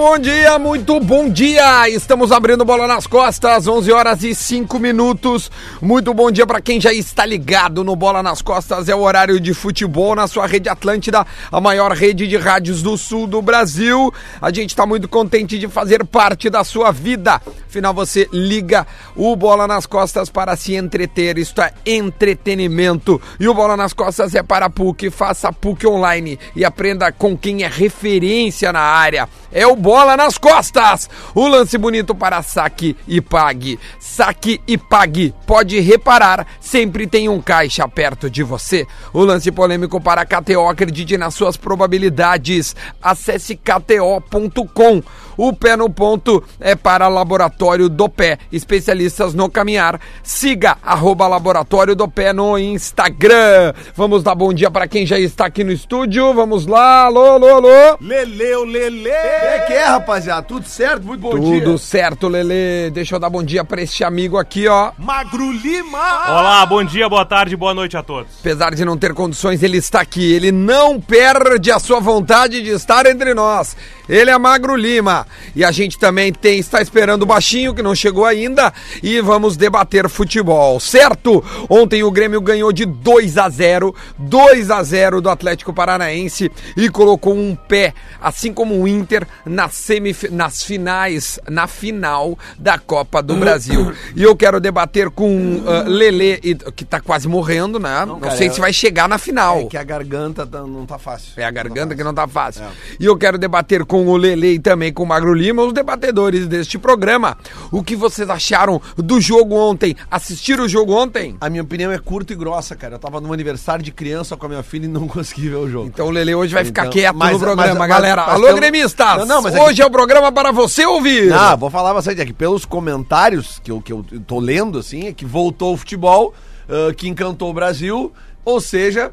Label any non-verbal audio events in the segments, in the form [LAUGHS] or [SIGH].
bom dia, muito bom dia! Estamos abrindo bola nas costas, 11 horas e 5 minutos. Muito bom dia para quem já está ligado no Bola nas Costas. É o horário de futebol na sua rede Atlântida, a maior rede de rádios do sul do Brasil. A gente está muito contente de fazer parte da sua vida. Afinal, você liga o Bola nas Costas para se entreter. Isto é entretenimento. E o Bola nas Costas é para a PUC. Faça a PUC online e aprenda com quem é referência na área. É o Bola nas Costas. O lance bonito para saque e pague. Saque e pague. Pode reparar, sempre tem um caixa perto de você. O lance polêmico para KTO. Acredite nas suas probabilidades. Acesse kto.com. O pé no ponto é para Laboratório do Pé, especialistas no caminhar. Siga arroba Laboratório do Pé no Instagram. Vamos dar bom dia para quem já está aqui no estúdio. Vamos lá, alô, alô, alô. Leleu, Lele! É que é, rapaziada? Tudo certo? Muito bom dia. Tudo certo, Lele. Deixa eu dar bom dia para este amigo aqui, ó. Magro Lima! Olá, bom dia, boa tarde, boa noite a todos. Apesar de não ter condições, ele está aqui. Ele não perde a sua vontade de estar entre nós. Ele é Magro Lima. E a gente também tem está esperando o baixinho que não chegou ainda e vamos debater futebol, certo? Ontem o Grêmio ganhou de 2 a 0, 2 a 0 do Atlético Paranaense e colocou um pé, assim como o Inter, nas, semif nas finais, na final da Copa do Brasil. [COUGHS] E eu quero debater com uh, Lele, e- que tá quase morrendo, né? Não, cara, sei é- se vai chegar na final. É que a garganta tá- não tá fácil. É a garganta que não tá fácil. E eu quero debater com o Lele e também com o Magro Lima, os debatedores deste programa. O que vocês acharam do jogo ontem? Assistiram o jogo ontem? A minha opinião é curta e grossa, cara. Eu tava num aniversário de criança com a minha filha e não [LAUGHS] consegui ver o jogo. Então o Lele hoje vai ficar Então, quieto mas- no programa, mas- galera. mas Alô, pelo- gremistas! Não, não, mas é que- hoje é o programa para você ouvir. Ah, vou falar bastante aqui. Pelos comentários que eu, que eu tô lendo, assim, é que voltou o futebol, ah, que encantou o Brasil, ou seja,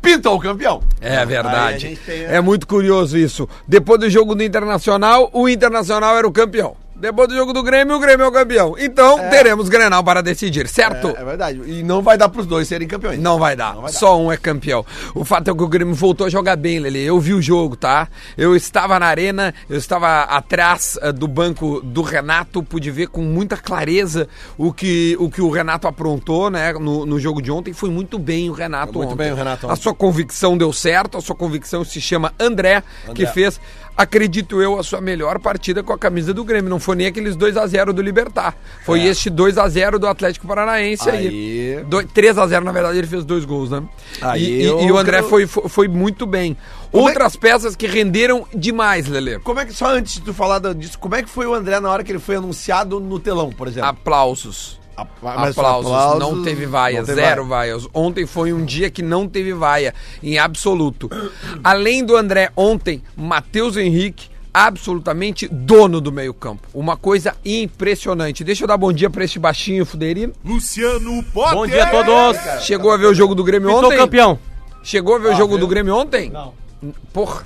pintou o campeão. É verdade. tem- É muito curioso isso. Depois do jogo do Internacional, o Internacional era o campeão. Depois do jogo do Grêmio, o Grêmio é o campeão. Então, teremos Grenal para decidir, certo? É, é verdade. E não vai dar pros dois serem campeões. Não vai dar. Não vai dar. Só um é campeão. O fato é que o Grêmio voltou a jogar bem, Lele. Eu vi o jogo, tá? Eu estava na arena, eu estava atrás eh, do banco do Renato, pude ver com muita clareza o que o, que o Renato aprontou, né? No, no jogo de ontem. Foi muito bem o Renato Foi muito ontem. bem o Renato A ontem. sua convicção deu certo, a sua convicção se chama André, que André. fez, acredito eu, a sua melhor partida com a camisa do Grêmio. Não foi nem aqueles 2 a 0 do Libertar. Foi É. este 2 a 0 do Atlético Paranaense aí. Aí. Doi- 3 a 0 na verdade, ele fez dois gols, né? Aí e, eu e o André foi, foi, foi muito bem. Como é- Outras peças que renderam demais, Lele. Como é que, só antes de tu falar disso, como é que foi o André na hora que ele foi anunciado no telão, por exemplo? Aplausos. A- mas aplausos. aplausos, Não teve vaia, não teve zero vaias. Ontem foi um dia que não teve vaia, em absoluto. Além do André, ontem, Matheus Henrique, absolutamente dono do meio-campo. Uma coisa impressionante. Deixa eu dar bom dia pra este baixinho fuderino. Luciano Potter! Bom dia a todos. Chegou a ver o jogo do Grêmio Sou ontem? campeão. Chegou a ver o jogo do Grêmio ontem? Não. Porra,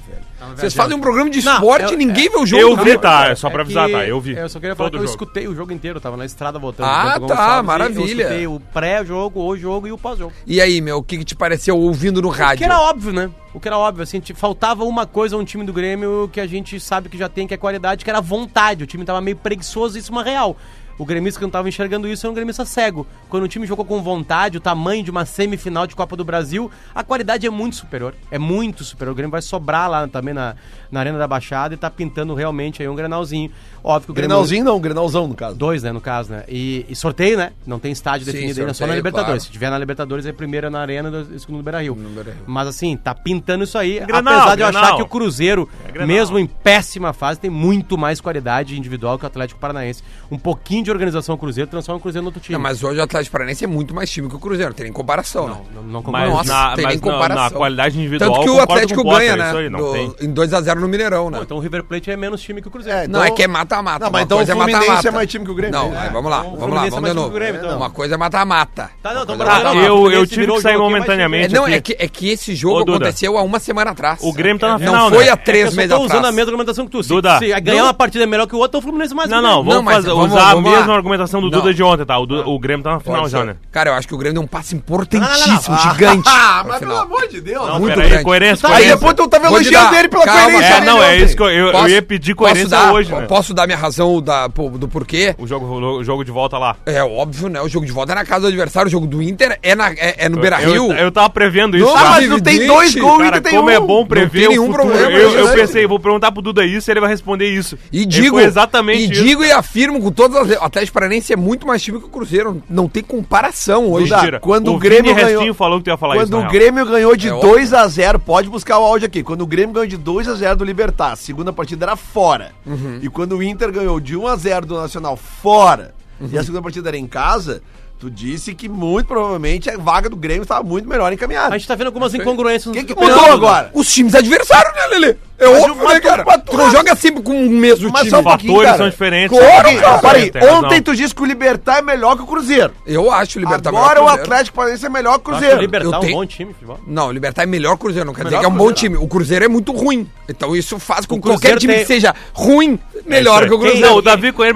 vocês fazem um programa de Não, esporte eu- e ninguém vê o jogo Eu vi, tá? É só pra É avisar, que tá? Eu vi. Eu só queria falar Todo que eu jogo. escutei o jogo inteiro, eu tava na estrada voltando. Ah, Bento tá, Gonçalves, e maravilha. Eu escutei o pré-jogo, o jogo e o pós-jogo. E aí, meu, o que, que te pareceu ouvindo no O que rádio? era óbvio, né? O que era óbvio, assim, te- faltava uma coisa a um time do Grêmio que a gente sabe que já tem, que é qualidade, que era vontade. O time tava meio preguiçoso, isso é uma real. O gremista que não tava enxergando isso é um gremista cego. Quando o time jogou com vontade, o tamanho de uma semifinal de Copa do Brasil, a qualidade é muito superior. É muito superior. O Grêmio vai sobrar lá também na, na Arena da Baixada e tá pintando realmente aí um grenalzinho. Óbvio que o Grêmio... Grenalzinho não, Grenalzão no caso. Dois, né, no caso, né? E, e sorteio, né? Não tem estádio Sim, definido ainda, só na Libertadores. claro. Se tiver na Libertadores, é primeiro na Arena e segundo no Beira-Rio. Beira-Rio. Mas assim, tá pintando isso aí. Grenal, apesar de eu Grenal. achar que o Cruzeiro, É mesmo em péssima fase, tem muito mais qualidade individual que o Atlético Paranaense. Um pouquinho de organização Cruzeiro transforma o Cruzeiro no outro time. Não, mas hoje o Atlético Paranaense é muito mais time que o Cruzeiro, não tem nem comparação, né? não, não Mas concordo. Nossa, na, tem mas nem na- comparação. na qualidade individual. Tanto que o Atlético ganha, né? Aí, não do-. Em 2x0 no Mineirão, né? Pô, então o River Plate é menos time que o Cruzeiro. É, Não, é que é mata-mata. Não, mas Uma então coisa o Fluminense mata-mata. é mais time que o Grêmio. Não, É. aí vamos lá, Então o vamos lá, é vamos de novo. que o Grêmio, então. Uma coisa é mata-mata. Tá, não, então é Ah, não, eu, eu tive que sair momentaneamente. É, não, aqui. é que, é que esse jogo Ô, aconteceu há uma semana atrás. O Grêmio tá na Não final, foi né? há três eu só meses tô atrás. usando a mesma argumentação que tu. Se, Duda. se ganhar Não. uma partida melhor que o outro, então o Fluminense mais Não, não, vamos, mas fazer, vamos- usar a mesma argumentação do Não. Duda de ontem, tá? O, Grêmio tá na final já, né? Cara, eu acho que o Grêmio deu um passo importantíssimo, gigante. Ah, [LAUGHS] mas pelo amor de Deus. Não, muito grande. coerência, Aí depois tu tava te elogiando ele pela coerência É, não, é ontem. isso que eu, eu, eu ia pedir coerência hoje, né? Posso dar minha razão da, do porquê? O jogo, o jogo de volta lá. É óbvio, né? O jogo de volta é na casa do adversário, o jogo do Inter é, na, é, é no Beira-Rio. Eu, eu tava prevendo isso. Não. Ah, mas não tem dois gols Cara, tem como um. é bom prever tem o nenhum futuro. problema, eu, é eu pensei, vou perguntar pro Duda isso, ele vai responder isso. E digo, exatamente e isso. digo e afirmo com todas as. O Atlético Paranaense é muito mais time que o Cruzeiro. Não tem comparação hoje. Duda, Mentira. quando o Vini Grêmio Restinho ganhou- falou que tu ia falar isso, Quando o. Grêmio ganhou de É 2 a 0 pode buscar o áudio aqui. Quando o Grêmio ganhou de 2 a 0 do Libertar, a segunda partida era fora. Uhum. E quando o Inter ganhou de 1 a 0 do Nacional fora, Uhum. e a segunda partida era em casa, tu disse que muito provavelmente a vaga do Grêmio estava muito melhor encaminhada. A gente tá vendo algumas incongruências. O que, que mudou agora? Os times adversários, né, Lelê? É Mas óbvio, o- né, mas cara? mas tu- não joga sempre com o mesmo Mas time. só um Os fatores cara. são diferentes. Claro, cara. razão. ontem tu disse que o Libertar é melhor que o Cruzeiro. Eu acho o Libertar Agora o melhor que Cruzeiro. Atlético Paranaense é melhor que o Eu acho que o Cruzeiro. Libertar é um bom time futebol. Não, o Libertar é melhor que o Cruzeiro. Não quer dizer que é um o bom Cruzeiro. time. O Cruzeiro é muito ruim. Então isso faz com O que qualquer Cruzeiro time tem- que seja ruim, É melhor isso que o. Cruzeiro. Não, o Davi Coelho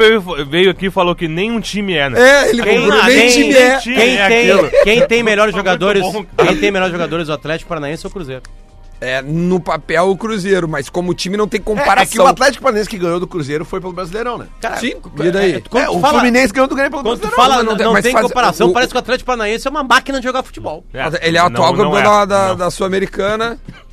veio, aqui e falou que nenhum time é, né? É, ele Quem, comprou nem quem- time é. time quem é tem, quem tem [LAUGHS] melhores jogadores, quem tem melhores jogadores do Atlético Paranaense é o Cruzeiro. É, no papel o Cruzeiro, mas como time não tem É, comparação. é que o Atlético Paranaense que ganhou do Cruzeiro foi pelo Brasileirão, né? Cara, Sim, e daí? é, quando É, tu o fala- Fluminense ganhou do Grêmio pelo Quando Brasileirão. fala, não, não tem- não mas tem faz- comparação, o- parece que o Atlético Paranaense é uma máquina de jogar futebol. Ele é o atual campeão é. da, da Sul-Americana. [LAUGHS]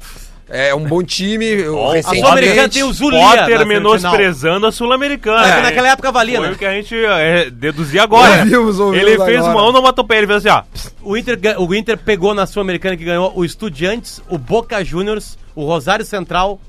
É um bom time. Ó, A. Sul-Americana tem o Zulia. Potter menosprezando a Sul-Americana. É, que naquela época valia, Foi né? o que a gente é, deduzia agora. [LAUGHS] Ouvimos, ouvimos ele fez agora. uma onomatopeia, ele fez assim, ó. O Inter, o Inter pegou na Sul-Americana que ganhou o Estudiantes, o Boca Juniors, o Rosário Central.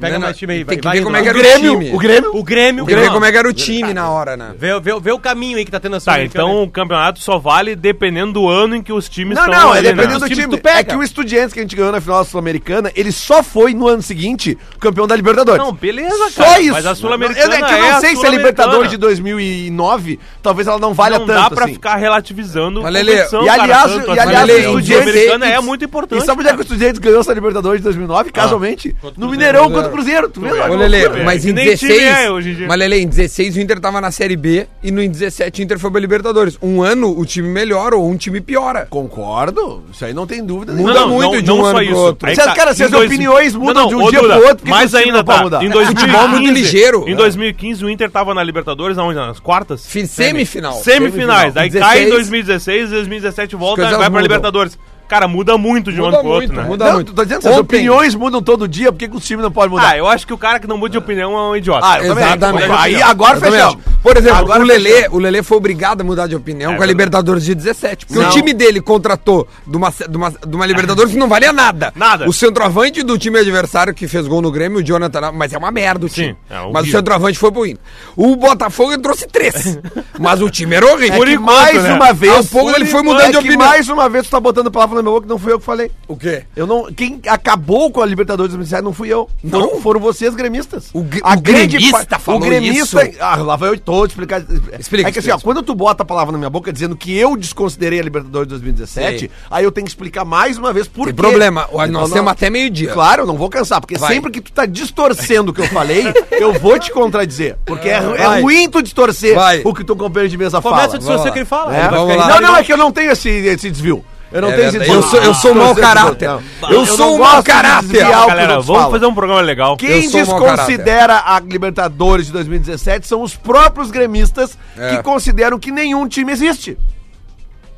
Pega Não, não, mais time aí. tem que vai ver como é que era o Grêmio, time. o Grêmio. O Grêmio. Queria ver como é que era o time na hora, né? Vê, vê, vê o caminho aí que tá tendo a Tá, então o campeonato só vale dependendo do ano em que os times Não, estão não, é ali, né? dependendo do time. tu pega. É que o Estudiantes que a gente ganhou na final da Sul-Americana, ele só foi no ano seguinte campeão da Libertadores. Não, beleza, Só cara. isso. Mas a Sul-Americana Eu, é que eu é não a sei se a. Libertadores de 2009, talvez ela não valha não tanto dá pra assim. ficar relativizando Mas, Lelê, e aliás- tanto e a aliás, o Sul-Americana Estudiantes- é muito E importante. sabe onde é que o Estudiantes ganhou essa Libertadores de 2009? Casualmente. No. Mineirão contra o Cruzeiro. Tu vê? É. Ô, loucura. mas que em nem 16. time é hoje em dia. Mas, Lelê, em 16 o Inter tava na Série B e no em 17 o Inter foi pra Libertadores. Um ano o time melhora ou um time piora. Concordo. Isso aí não tem dúvida Muda muito de um ano pro outro. Aí tá, cara, se as dois- opiniões mudam de um dia Duda, pro outro, time ainda não pode tá. mudar? Em É, 2015, futebol é muito ligeiro. Em 2015 o Inter tava na Libertadores aonde? Nas quartas? Fi- Semifinal. Semifinais. Aí Semifinal. cai em 16. 2016, 2017 volta e vai pra. Libertadores. Cara, muda muito de um Muda ano pro outro, muito, né? muda Não, muito. tô dizendo, opiniões mudam todo dia, por que, que os times não podem mudar? Ah, eu acho que o cara que não muda de opinião é um idiota. Ah, eu também. Exatamente. Aí agora também fechamos. Por exemplo, Agora o Lelê, fechamos. o Lelê foi obrigado a mudar de opinião É com a. Libertadores de 17. Porque Não. o time dele contratou de uma, de uma, de uma Libertadores que não valia nada. Nada. O centroavante do time adversário que fez gol no Grêmio, o Jonathan, mas é uma merda o time. Sim, é horrível. mas o centroavante foi pro Inter. O Botafogo trouxe três. [LAUGHS] mas o time era horrível. É Por que enquanto, mais né? uma vez. Aos poucos ele foi mudando é de que opinião. mais uma vez tu tá botando palavra na minha boca que não fui eu que falei. O quê? Eu não, quem acabou com a Libertadores 2007 não fui eu. Não? Foram, foram vocês gremistas. O gre- o gremista pa- falou O gremista, isso? ah, lá vai eu todo explicar. Explica, é que assim, ó, quando tu bota a palavra na minha boca dizendo que eu desconsiderei a Libertadores 2017, Sei. aí eu tenho que explicar mais uma vez por Tem quê. problema. Nós Então, temos até meio-dia. Claro, eu não vou cansar, porque Vai. sempre que tu tá distorcendo o que eu falei, eu vou te contradizer. Porque é, é ruim tu distorcer Vai. o que tu companheiro de mesa Começa a fala. distorcer Vamos o que ele fala. É? Ele. Não, não, é que eu não tenho esse, esse desvio. Eu não É tenho verdade. Eu sou, eu sou um mau caráter. não. Eu não sou um mau de caráter. desviar Galera, vamos fazer um programa legal. Quem Eu desconsidera a Libertadores de 2017 são os próprios gremistas É. que consideram que nenhum time existe.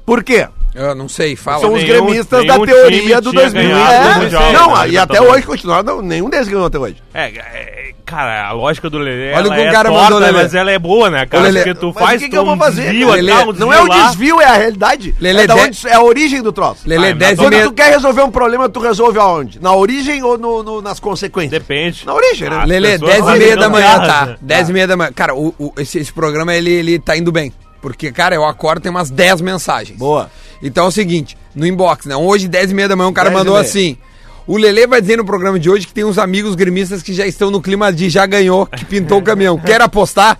Por quê? Eu não sei, fala. São os Nenhum- gremistas da teoria do tinha 2000. ganhado É, o Mundial, não, né, e até hoje continua, não, nenhum deles ganhou até hoje. É, é, cara, a lógica do Lelê Olha o ela que o é cara torta, mandou, Lelê. mas ela é boa, né, cara? Lelê, Porque tu Mas faz o que, que eu vou um fazer? desvio? Lelê, um não é o desvio, é a realidade. Lelê, é, da de- onde- é a origem do troço. Lelê, Vai, 10 e mas Quando meia. tu quer resolver um problema, tu resolve aonde? Na origem ou no- no- nas consequências? Depende. Na origem, né? Lelê, pessoas 10 e meia da manhã, tá? né? 10 e meia da manhã. Cara, o, o- esse, esse programa, ele, ele tá indo bem. Porque, cara, eu acordo, tem umas 10 mensagens. Boa. Então é o seguinte, no inbox, né? Hoje, 10 e meia da manhã, um cara 10 mandou assim... O Lelê vai dizer no programa de hoje que tem uns amigos gremistas que já estão no clima de já ganhou, que pintou o caminhão. Quer apostar?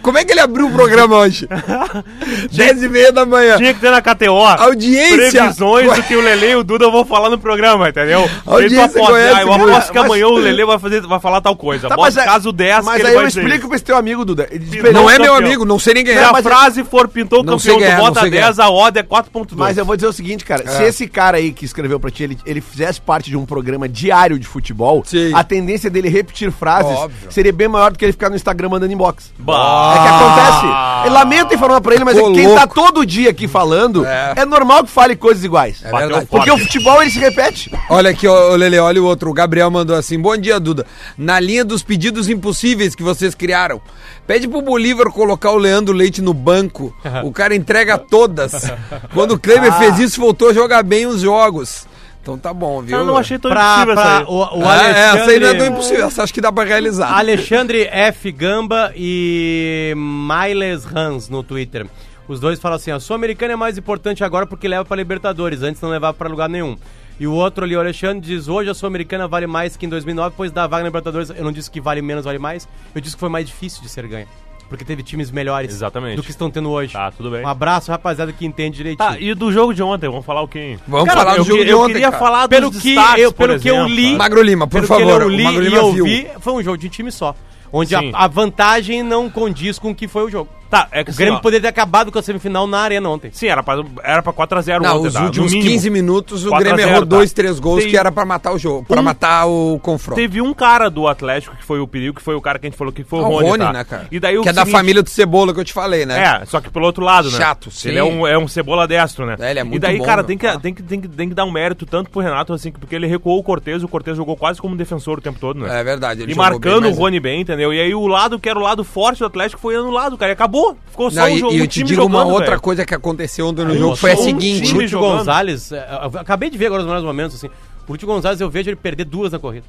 Como é que ele abriu o programa hoje? [LAUGHS] 10 e meia da manhã. Tinha que ter na KTO. Audiência. Previsões do que o Lele e o Duda vão falar no programa, entendeu? Audiência aposta, conhece, ah, eu aposto que Mas- amanhã o Lele vai, fazer, vai falar tal coisa. Tá, Bota é- caso 10 mas que aí eu explico pra esse teu amigo, Duda. Não Não é meu campeão. amigo, não sei nem Se é. a mas- frase for pintou o campeão, ganhar, tu bota sei 10, a odd é 4.2. Mas eu vou dizer o seguinte, cara. Se esse cara aí que escreveu pra ti, ele, ele fizesse parte de um programa diário de futebol, Sim. a tendência dele repetir frases Óbvio. seria bem maior do que ele ficar no Instagram mandando inbox. Bah. É que acontece. Eu lamento informar pra ele, mas Ô, é que quem tá louco. todo dia aqui falando, É. é, normal que fale coisas iguais. É Bateu verdade. Porque o futebol ele se repete. Olha aqui, ó, Lele, olha o outro. O Gabriel mandou assim: Bom dia, Duda. Na linha dos pedidos impossíveis que vocês criaram, pede pro Bolívar colocar o Leandro Leite no banco. [LAUGHS] O cara entrega todas. Quando o Kleber fez isso, voltou a jogar bem os jogos. Então tá bom, viu? Eu não achei tão Pra, impossível pra essa aí. o, o Ah, é, essa aí não é tão Alexandre, impossível. Essa acho que dá pra realizar. Alexandre F. Gamba e Miles Hans no Twitter. Os dois falam assim: a Sul-Americana é mais importante agora porque leva pra Libertadores, antes não levava pra lugar nenhum. E o outro ali, o Alexandre, diz: hoje a Sul-Americana vale mais que em 2009, pois da vaga na Libertadores. Eu não disse que vale menos, vale mais. Eu disse que foi mais difícil de ser ganha. Porque teve times melhores Exatamente. do que estão tendo hoje. Tá, tudo bem. Um abraço, rapaziada, que entende direitinho. Tá, e do jogo de ontem, vamos falar o quê? Vamos Cara, falar do eu, jogo que- de eu ontem, queria cara. falar pelo dos que, destaques, eu, pelo que eu exemplo, li. tá? Magro Lima, por pelo favor. Que eu o li e eu viu. vi, foi um jogo de time só. Onde a, a vantagem não condiz com o que foi o jogo. Tá, é que O assim, Grêmio ó, poderia ter acabado com a semifinal na arena ontem. Sim, era pra, era pra 4x0 Não, ontem, os tá? Últimos mínimo. 15 minutos o 4 a Grêmio 0, errou tá? dois, três gols Tem- que era pra matar o jogo, pra Um- matar o confronto. Teve um cara do Atlético que foi o perigo, que foi o cara que a gente falou que foi o Ah, o Rony, Rony, tá? né, cara? E daí o que é da família do Cebola que eu te falei, né? É, só que pelo outro lado, né? Chato, sim. Ele é um, é um cebola destro, né? É, ele é E muito daí, bom, cara, tem que, Ah. tem, que, tem, que, tem que dar um mérito tanto pro Renato, assim, porque ele recuou o Cortez, o Cortez jogou quase como defensor o tempo todo, né? É verdade. ele E jogou marcando bem, o mas- Rony bem, entendeu? E aí o lado que era o lado forte do Atlético foi anulado, cara. E acabou. Ficou só Não, e, jogo. e o eu te time digo uma jogando, outra velho. coisa que aconteceu ontem no Aí, jogo, foi a um seguinte. O Lúcio. Gonzalez, é, eu acabei de ver agora nos melhores momentos, assim. O Lúcio Gonzalez, eu vejo ele perder duas na corrida.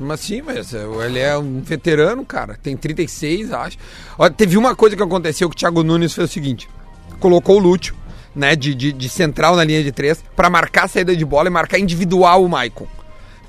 Mas sim, mas é, ele é um veterano, cara. Tem 36, acho. Olha, teve uma coisa que aconteceu que o Thiago Nunes fez o seguinte: colocou o Lúcio, né, de, de, de central na linha de três, pra marcar a saída de bola e marcar individual o Maicon.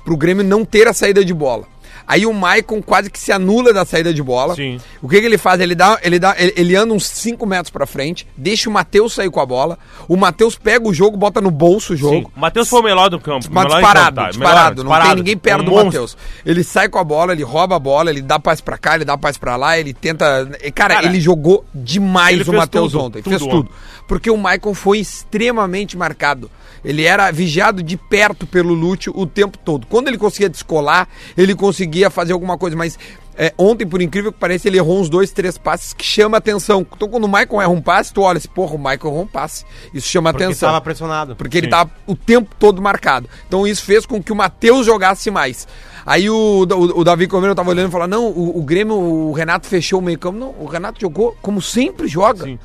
Pro Grêmio não ter a saída de bola. Aí o Maicon quase que se anula da saída de bola. Sim. O que, que ele faz? Ele, dá, ele, dá, ele, ele anda uns 5 metros pra frente, deixa o Matheus sair com a bola. O Matheus pega o jogo, bota no bolso o Sim. jogo. O Matheus foi o melhor do campo. Mas disparado, campo, tá? disparado. Melhor, Não tem ninguém perto Um do. Matheus. Ele sai com a bola, ele rouba a bola, ele dá passe pra cá, ele dá passe pra lá, ele tenta. Cara, Cara, ele jogou demais ele o Matheus ontem. tudo fez ontem. tudo. Porque o Maicon foi extremamente marcado. Ele era vigiado de perto pelo Lúcio o tempo todo. Quando ele conseguia descolar, ele conseguia fazer alguma coisa, mas. é, ontem, por incrível que pareça, ele errou uns dois, três passes que chama atenção. Então, quando o Maicon erra um passe, tu olha assim, porra, o Maicon errou um passe. Isso chama Porque atenção. estava pressionado. Porque ele Sim. tava o tempo todo marcado. Então isso fez com que o Matheus jogasse mais. Aí o, o, o Davi Comendo tava olhando e falou: não, o, o Grêmio, o Renato fechou o meio campo. Não, o Renato jogou como sempre joga. Sim.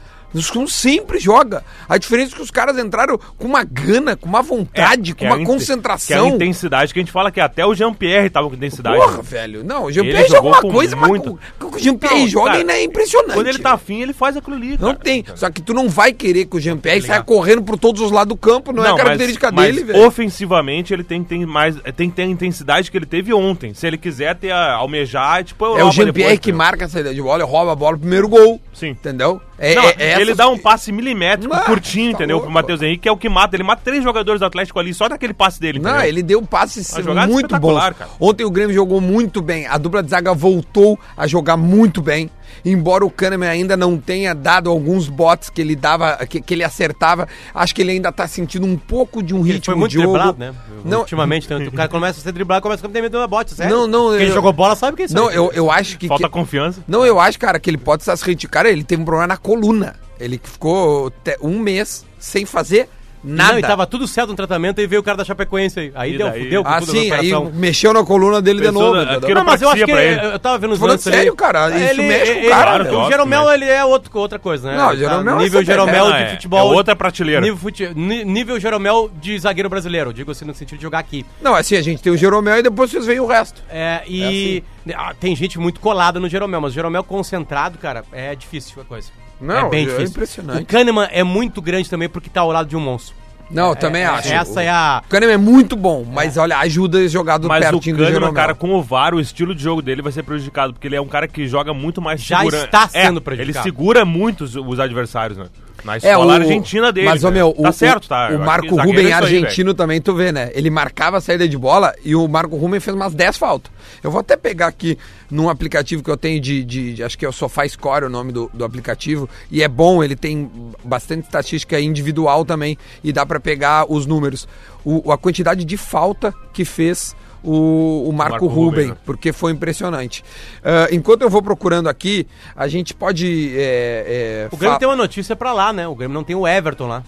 Como sempre joga. A diferença é que os caras entraram com uma gana, com uma vontade, com que é uma concentração. Que é a intensidade que a gente fala que até o Jean-Pierre tava com intensidade. Porra, velho. Não, o Jean-Pierre joga com uma coisa, mas muito. o que o Jean-Pierre Não, joga cara, é impressionante. Quando ele tá afim, ele faz aquilo ali, Não cara. tem. Só que tu não vai querer que o Jean-Pierre saia ligado. correndo por todos os lados do campo. Não, é a característica mas, dele, mas velho. ofensivamente ele tem que ter mais tem ter a intensidade que ele teve ontem. Se ele quiser ter a, almejar, tipo É o Jean-Pierre que marca a saída de bola e rouba a bola primeiro gol. Sim. Entendeu? É, Não, é- é ele dá um passe milimétrico, curtinho, tá entendeu? louco. Pro Matheus Henrique, que é o que mata. Ele mata três jogadores do Atlético ali, só daquele passe dele, Não, entendeu? ele deu passes Uma jogada muito cara. Ontem o Grêmio jogou muito bem. A dupla de zaga voltou a jogar muito bem. Embora o Kahneman ainda não tenha dado alguns botes que ele dava, que, que ele acertava, acho que ele ainda tá sentindo um pouco de um Ele ritmo foi muito de jogo. driblado, né? Não, Ultimamente, o cara começa a ser driblado, começa a ter medo na bote, sério. Não, não, Quem eu- jogou bola sabe o que é isso. não, aí. eu, eu acho que, Falta que- confiança. Não, eu acho, cara, que ele pode estar se. Cara, ele teve um problema na coluna. Ele ficou um mês sem fazer nada. Não, e tava tudo certo no tratamento e veio o cara da Chapecoense aí. Aí E deu, daí- fudeu com Ah, tudo sim, na aí mexeu na coluna dele de Pensou novo. na- Não, mas eu acho que quiropraxia pra eu, tava vendo os Falando lances ali. sério, cara, isso mexe com o cara, ele- velho. O Jeromel, ele é outro, outra coisa, né? Não, o Tá Jeromel é Nível Jeromel terra, de é- futebol. é outra prateleira. Nível, fute- nível Jeromel de zagueiro brasileiro. Digo assim, no sentido de jogar aqui. Não, assim, a gente tem o Jeromel e depois vocês veem o resto. É, e ah, tem gente muito colada no Jeromel, mas o Jeromel concentrado, cara, é difícil a coisa. Não, é bem é difícil. impressionante. O Kahneman é muito grande também porque tá ao lado de um monstro. Não, eu também É, acho. Essa é a. O Kahneman é muito bom, mas olha, ajuda esse jogador Mas o pertinho do Kahneman, Jeromel. cara, com o VAR, o estilo de jogo dele vai ser prejudicado, porque ele é um cara que joga muito mais Já segura- está sendo É, prejudicado. Ele segura muito os, os adversários, né? Na É, escola o- argentina dele. Mas, ô, né? meu, tá o, certo, tá? o, Marco Ruben é isso aí, argentino também, tu vê, né? Ele marcava a saída de bola e o Marco Ruben fez umas 10 faltas. Eu vou até pegar aqui num aplicativo que eu tenho de, de- de- acho que é o Sofá Score o nome do, do aplicativo, e é bom, ele tem bastante estatística individual também, e dá pra pegar os números. O, a quantidade de falta que fez o, o Marco, Marco Ruben, Ruben, né? porque foi impressionante. Ah, enquanto eu vou procurando aqui, a gente pode... é, é, O Grêmio fa- tem uma notícia pra lá, né? O Grêmio não tem o Everton lá.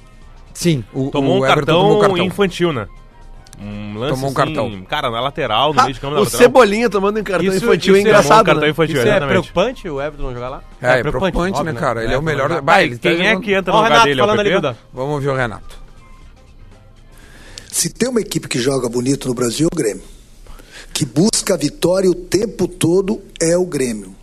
Sim, o, Tomou o um cartão, tomou um cartão. infantil, né? Um lance Tomou um assim, cartão. Cara, na lateral, no Ah, meio de campo o lateral. Cebolinha tomando um cartão Isso- infantil é isso é engraçado, um cartão né? infantil, Isso é exatamente. preocupante o Everton jogar lá? É, é preocupante, né, óbvio, cara? Ele é o Everton melhor. jogar. Vai, ele tá Quem é jogando- que entra no o lugar Renato dele? É o falando ali, PP? Duda. Vamos ouvir o Renato. Se tem uma equipe que joga bonito no Brasil, é o Grêmio. Que busca a vitória o tempo todo é o Grêmio.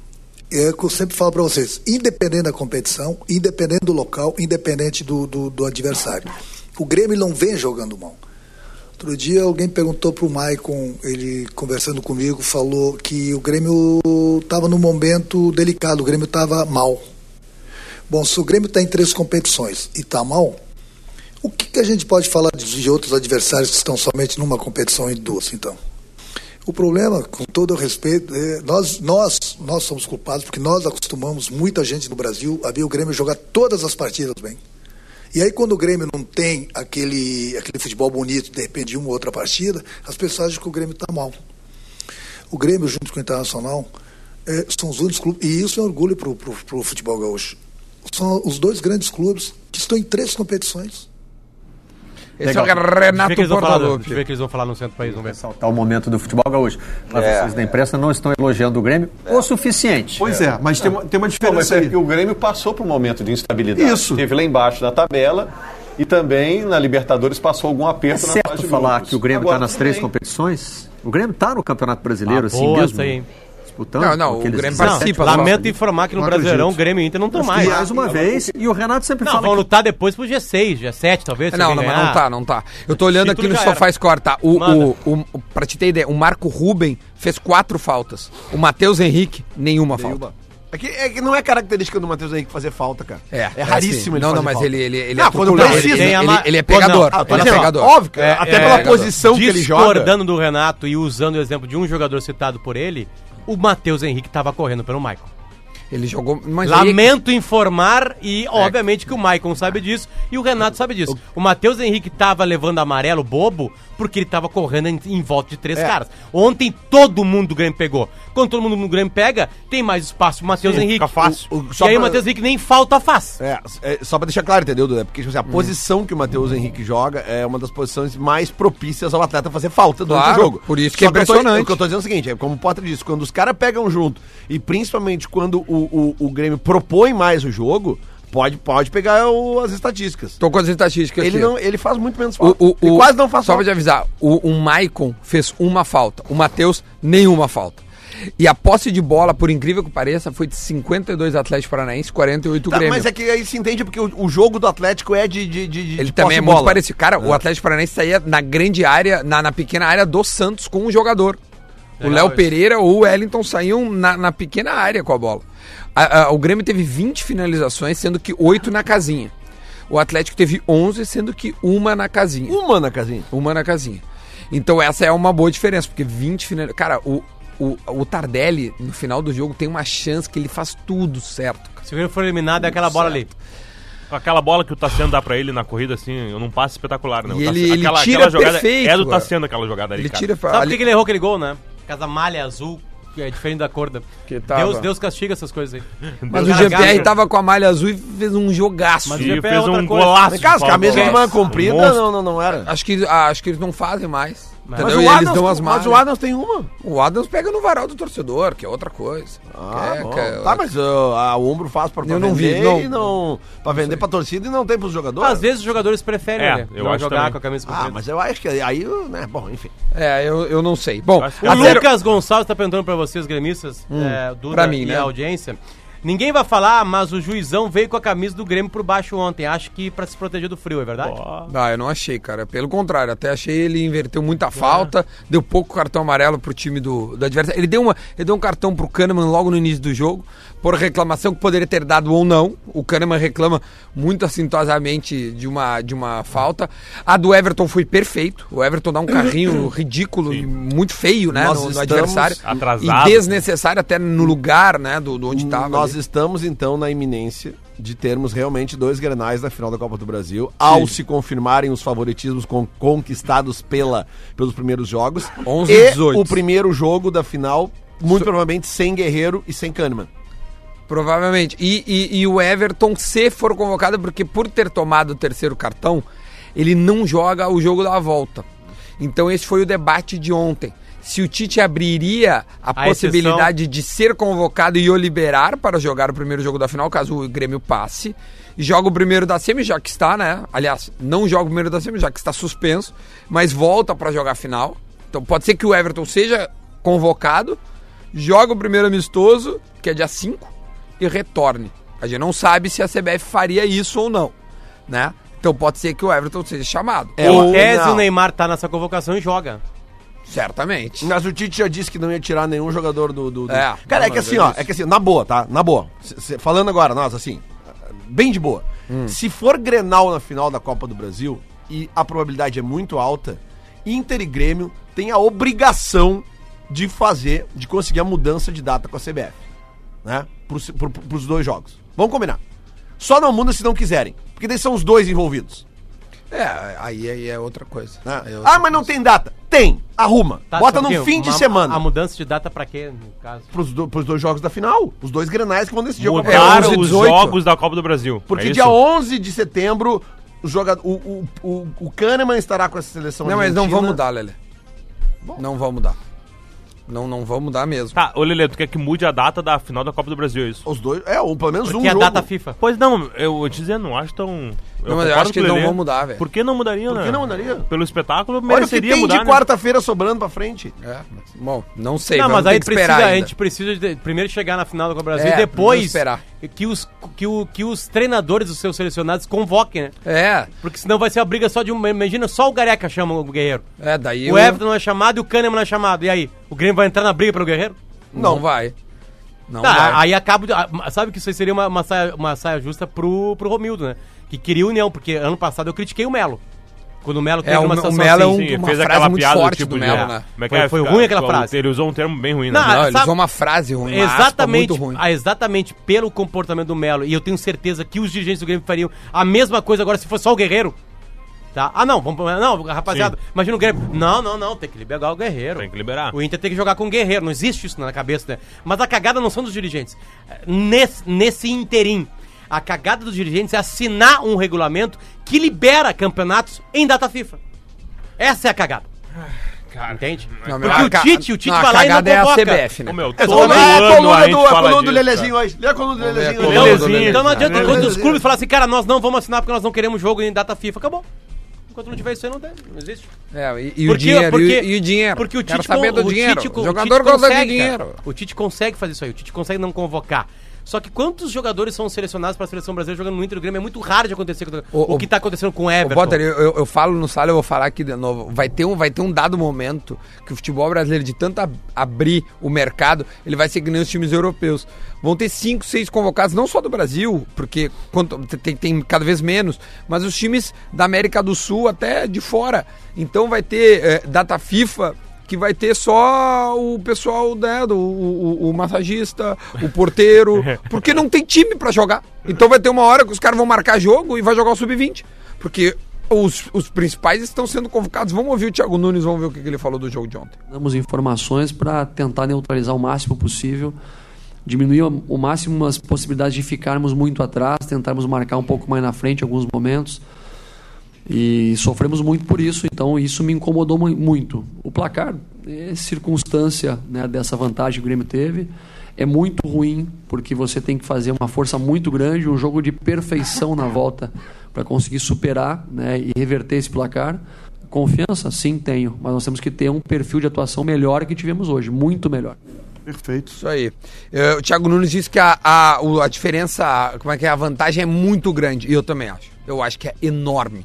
É o que eu sempre falo para vocês: independente da competição, independente do local, independente do, do, do adversário. O Grêmio não vem jogando mal. Outro dia alguém perguntou para o Maicon, ele conversando comigo, falou que o Grêmio estava num momento delicado, o Grêmio estava mal. Bom, se o Grêmio está em três competições e está mal, o que, que a gente pode falar de, de outros adversários que estão somente numa competição e duas, então? O problema, com todo o respeito, é, nós, nós, nós somos culpados porque nós acostumamos muita gente no Brasil a ver o Grêmio jogar todas as partidas bem. E aí, quando o Grêmio não tem aquele, aquele futebol bonito, de repente, de uma ou outra partida, as pessoas acham que o Grêmio está mal. O Grêmio, junto com o Internacional, é, são os únicos clubes, e isso é orgulho para o futebol gaúcho. São os dois grandes clubes que estão em três competições. Esse é o Renato Portaluppi. deixa eu ver o que eles vão falar no centro do país, vamos ver. ressaltar o momento do futebol gaúcho. Mas vocês da imprensa não estão elogiando o Grêmio o suficiente. Pois é, mas tem uma, tem uma Não, mas diferença é aí. que o Grêmio passou por um momento de instabilidade. Isso. Teve lá embaixo na tabela e também na Libertadores passou algum É aperto na fase certo de falar que o Grêmio está nas três bem. competições? O Grêmio está no Campeonato Brasileiro, Ah, assim boa mesmo? aí. Disputando? Não, não, o Grêmio 17 participa, jogos. Lamento informar que no Não Brasileirão o. Grêmio e Inter não estão mais. mais uma vez, e o Renato sempre Não, fala vão que lutar depois pro G6, G7 talvez. Não, não, mas não tá, não tá. Eu tô olhando aqui no Sofá. Score, tá? O, o, o, o- pra te ter ideia, o Marco Ruben fez quatro faltas. O Matheus Henrique, nenhuma, falta. É que, é que não é característica do Matheus Henrique fazer falta, cara. É, é raríssimo assim. ele Não, fazer não, mas falta. ele, ele, ele Não, é quando precisa. ele, ele, ele é não. pegador. Ah, ele é dizendo, pegador. Óbvio, cara, É, até é, pela é, posição que ele joga. Discordando do Renato e usando o exemplo de um jogador citado por ele, o Matheus Henrique estava correndo pelo Maicon. Ele jogou. Mas aí- Lamento informar e, obviamente, que o Maicon sabe disso e o Renato sabe disso. O Matheus Henrique tava levando amarelo bobo porque ele tava correndo em, em volta de três caras. Ontem todo mundo do Grêmio pegou. Quando todo mundo do Grêmio pega, tem mais espaço pro Matheus Henrique. fica fácil. O- o- e só aí pra- o Matheus Henrique nem falta faz. É, é, só pra deixar claro, entendeu, Duda? Porque tipo assim, a posição que o Matheus Henrique joga é uma das posições mais propícias ao atleta fazer falta durante Claro, o jogo. por isso que é eu tô- impressionante. o que eu tô dizendo é o seguinte, é como o Potter disse, quando os caras pegam junto, e principalmente quando o, o, o Grêmio propõe mais o jogo, pode, pode pegar o- as estatísticas. Tô com as estatísticas Ele, aqui. não, ele faz muito menos O, falta. o, ele o- quase não faz Só pra falta. te avisar, o, o Maicon fez uma falta. O Matheus, nenhuma falta. E a posse de bola, por incrível que pareça, foi de 52 Atlético Paranaense, 48 Tá, Grêmio. mas é que aí se entende porque o, o jogo do Atlético é de, de, de, Ele de também posse é muito bola. parecido. Cara, o Atlético Paranaense saía na grande área, na, na pequena área do Santos com o jogador. o Legal Léo. Pereira ou o Wellington saíam na, na pequena área com a bola. A- a- o Grêmio teve 20 finalizações, sendo que 8 na casinha. O Atlético teve 11, sendo que uma na casinha. Uma na casinha. Uma na casinha. Então essa é uma boa diferença, porque 20 finalizações. Cara, o, o, o Tardelli, no final do jogo, tem uma chance que ele faz tudo certo. cara. Se o Grêmio for eliminado, é aquela bola ali. Aquela bola que o Tassiano dá pra ele na corrida, assim, eu não passo espetacular, né? E ele- Tassiano- ele aquela, tira aquela jogada perfeito, É do. Tassiano aquela jogada ali, Ele cara. tira. Sabe por ali- que que ele errou aquele gol, né? Por causa da malha azul, é diferente da cor da... Que tava. Deus, Deus castiga essas coisas aí. Mas o GPR tava com a malha azul e fez um jogaço. Mas o GP é fez outra um coisa. golaço. Vem cá, as de camisas de manga comprida não, não, não era. Acho que, ah, acho que eles não fazem mais. Mas entendeu? o, E eles Adams, dão as mas o Adams tem uma. O Adams pega no varal do torcedor, que é outra coisa. Ah, Que é- bom. que é- Tá, mas uh, a ombro faz pra, pra Eu não vi, vender não. e não... Pra vender pra torcida e não tem pros jogadores. Às vezes os jogadores preferem, É, né? eu não acho jogar também. com a camisa Ah, mas eu acho que aí, né, bom, enfim. É, eu, eu não sei. Bom, O Lucas Gonçalves tá perguntando pra vocês, gremistas, é, Duda pra mim, e né? a audiência. Ninguém vai falar, mas o juizão veio com a camisa do Grêmio por baixo ontem. Acho que pra se proteger do frio, é verdade? Ah, eu não achei, cara. Pelo contrário, até achei ele inverteu muita falta, deu pouco cartão amarelo pro time do, do adversário. Ele deu, uma, ele deu um cartão pro Kahneman logo no início do jogo, por reclamação que poderia ter dado ou não. O Kahneman reclama muito assintosamente de uma, de uma falta. A do Everton foi perfeito. O Everton dá um carrinho [CLEARS THROAT] ridículo e muito feio, né, Nós no, no adversário. atrasados. E desnecessário até no lugar, né, do, do onde tava. Nós ali. estamos, então, na iminência de termos realmente dois grenais na final da Copa do Brasil, ao se confirmarem os favoritismos con- conquistados pela, pelos primeiros jogos. 11 e e 18. o primeiro jogo da final, muito provavelmente sem Guerreiro e sem Kahneman. Provavelmente. E, e- e o Everton, se for convocado, porque por ter tomado o terceiro cartão, ele não joga o jogo da volta. Então esse foi o debate de ontem. Se o Tite abriria a, A possibilidade de ser convocado e o liberar para jogar o primeiro jogo da final, caso o Grêmio passe, e joga o primeiro da semi, já que está, né? Aliás, não joga o primeiro da semi, já que está suspenso, mas volta para jogar a final. Então pode ser que o Everton seja convocado, joga o primeiro amistoso, que é dia 5, e retorne. A gente não sabe se a CBF faria isso ou não, né? Então pode ser que o Everton seja chamado. É, ou tese, o Neymar tá nessa convocação e joga. Certamente. Mas o Tite já disse que não ia tirar nenhum jogador do. do- do- É, Cara, é que assim, é ó, isso. é que assim, na boa, tá? Na boa. C- c- falando agora, nós, assim, bem de boa. Hum. Se for Grenal na final da Copa do Brasil, e a probabilidade é muito alta, Inter e Grêmio têm a obrigação de fazer, de conseguir a mudança de data com a CBF. Né? Pros, pro, pros dois jogos. Vamos combinar. Só não muda se não quiserem. Porque daí são os dois envolvidos. É, aí, aí é outra coisa. né? É outra Ah, mas não coisa. tem data. Tem. Arruma. Tá, Bota que fim de uma- semana. A mudança de data pra quê, no caso? pros, do- pros dois jogos da final. Os dois grenais que vão decidir É. Mudaram 11 e os 18. jogos da Copa do Brasil. Porque é dia isso? 11 de setembro, o, jogador, o, o, o, o Kahneman estará com essa seleção Não, mas não vão mudar, Lele. Não vão mudar. Não, não vão mudar mesmo. Tá, ô Lele, tu quer que mude a data da final da Copa do Brasil, é isso? Os dois, é, ou pelo menos Porque um é a jogo. data FIFA. Pois não, eu vou te dizer, não acho tão. Não, mas eu concordo acho que com o não Lelê. vão mudar, velho. Por que não mudaria, Por né? que não mudaria? Pelo espetáculo, Olha o que mereceria tem mudar, de né? quarta-feira sobrando pra frente. É, mas, bom, não sei. não, vamos mas aí ter que esperar precisa, a ainda. gente precisa de, primeiro chegar na final do Copa do Brasil É, e depois esperar. que os, que, o, que os treinadores dos seus selecionados convoquem, né? É, Porque senão vai ser a briga só de um. Imagina só o Gareca chama o Guerreiro. é, daí O Everton não é chamado e o Kahneman não é chamado. E aí? O Grêmio vai entrar na briga pelo Guerreiro? não, vai. Não Tá, vai. aí acaba. de- Sabe que isso aí seria uma, uma, saia, uma saia justa pro, pro Romildo, né? Que queria união, porque ano passado eu critiquei o Melo. Quando o Melo teve É, o- uma o situação Melo é um- assim. Sim, uma fez frase aquela muito piada forte tipo do de- Melo, né? Como é que Foi- foi ruim aquela o- frase. Ele usou um termo bem ruim, né? Não, Não, ele sabe- usou uma frase ruim, uma Exatamente, muito ruim. ah, exatamente pelo comportamento do Melo. E eu tenho certeza que os dirigentes do Grêmio fariam a mesma coisa agora se fosse só o Guerreiro. Tá? Ah, não, vamos, não, rapaziada, imagina o Grêmio. Não, não, não, tem que liberar o Guerreiro. Tem que liberar. O Inter tem que jogar com o Guerreiro, não existe isso na cabeça, né? Mas a cagada não são dos dirigentes. Nesse, nesse interim, a cagada dos dirigentes é assinar um regulamento que libera campeonatos em data FIFA. Essa é a cagada. Entende? Não, meu, Porque a o Tite, o Tite não, a vai lá e não cagada é a convoca. CBF, né? Ô, meu, É, todo coluna, é a ano a coluna do, a coluna do Lelezinho hoje. Lê a coluna do Lelezinho. Então não adianta quando os clubes falarem assim, cara, nós não vamos assinar porque nós não queremos jogo em data FIFA. Acabou. Enquanto não tiver isso aí, não tem. Não existe. É, e, e o Porque- dinheiro, porque- e, o- e o dinheiro. Porque o Quero Tite, saber con- do o dinheiro. Tite, o o jogador Tite gosta de dinheiro. cara. O Tite consegue fazer isso aí. O Tite consegue não convocar. Só que quantos jogadores são selecionados para a seleção brasileira jogando no Inter no Grêmio? É muito raro de acontecer O- o, que tá acontecendo com o Everton. Potter, eu, eu, eu falo no sala, eu vou falar aqui de novo. Vai ter, um, vai ter um dado momento que o futebol brasileiro, de tanto ab- abrir o mercado, ele vai ser que nem os times europeus. Vão ter cinco, seis convocados, não só do Brasil, porque quanto, tem, tem cada vez menos, mas os times da América do Sul até de fora. Então vai ter eh, data FIFA que vai ter só o pessoal né, do o, o- o massagista, o porteiro, [LAUGHS] porque não tem time pra jogar. Então vai ter uma hora que os caras vão marcar jogo e vai jogar o sub-20, porque os, os principais estão sendo convocados. Vamos ouvir o Thiago Nunes, vamos ver o que, que ele falou do jogo de ontem. damos informações para tentar neutralizar o máximo possível, diminuir o o máximo as possibilidades de ficarmos muito atrás, tentarmos marcar um pouco mais na frente em alguns momentos. E sofremos muito por isso, então isso me incomodou mu- muito. O placar é circunstância né, dessa vantagem que o Grêmio teve. É muito ruim, porque você tem que fazer uma força muito grande, um jogo de perfeição na volta para conseguir superar né, e reverter esse placar. Confiança? Sim, tenho, mas nós temos que ter um perfil de atuação melhor que tivemos hoje, muito melhor. Perfeito. Isso aí. Eh, o Thiago Nunes disse que a, a, a diferença, como é que é? A vantagem é muito grande. E eu também acho. Eu acho que é enorme.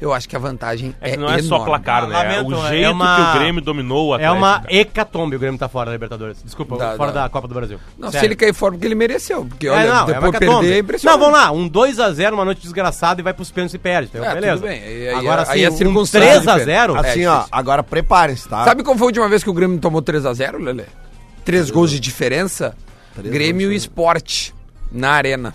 Eu acho que a vantagem É é, que não é só placar, né? Lamento, o é jeito uma- que o Grêmio dominou o É uma cara. hecatombe o Grêmio tá fora da Libertadores. Desculpa, Dá, fora dá. da Copa do Brasil. Não, se Sério. ele cair fora porque ele mereceu. Porque, É, olha, não, é depois uma perder hecatombe. é impressionante. Não, vamos lá. Um 2x0, uma noite desgraçada e vai pros pênaltis e perde. Então, É, beleza. tudo bem. Aí- aí- Agora aí sim, é um circunstância 3x0. diferente. Assim, É, ó, agora preparem-se, tá? Sabe qual foi a última vez que o Grêmio tomou 3x0, Lelê? Três gols de diferença? Grêmio e Esporte na arena.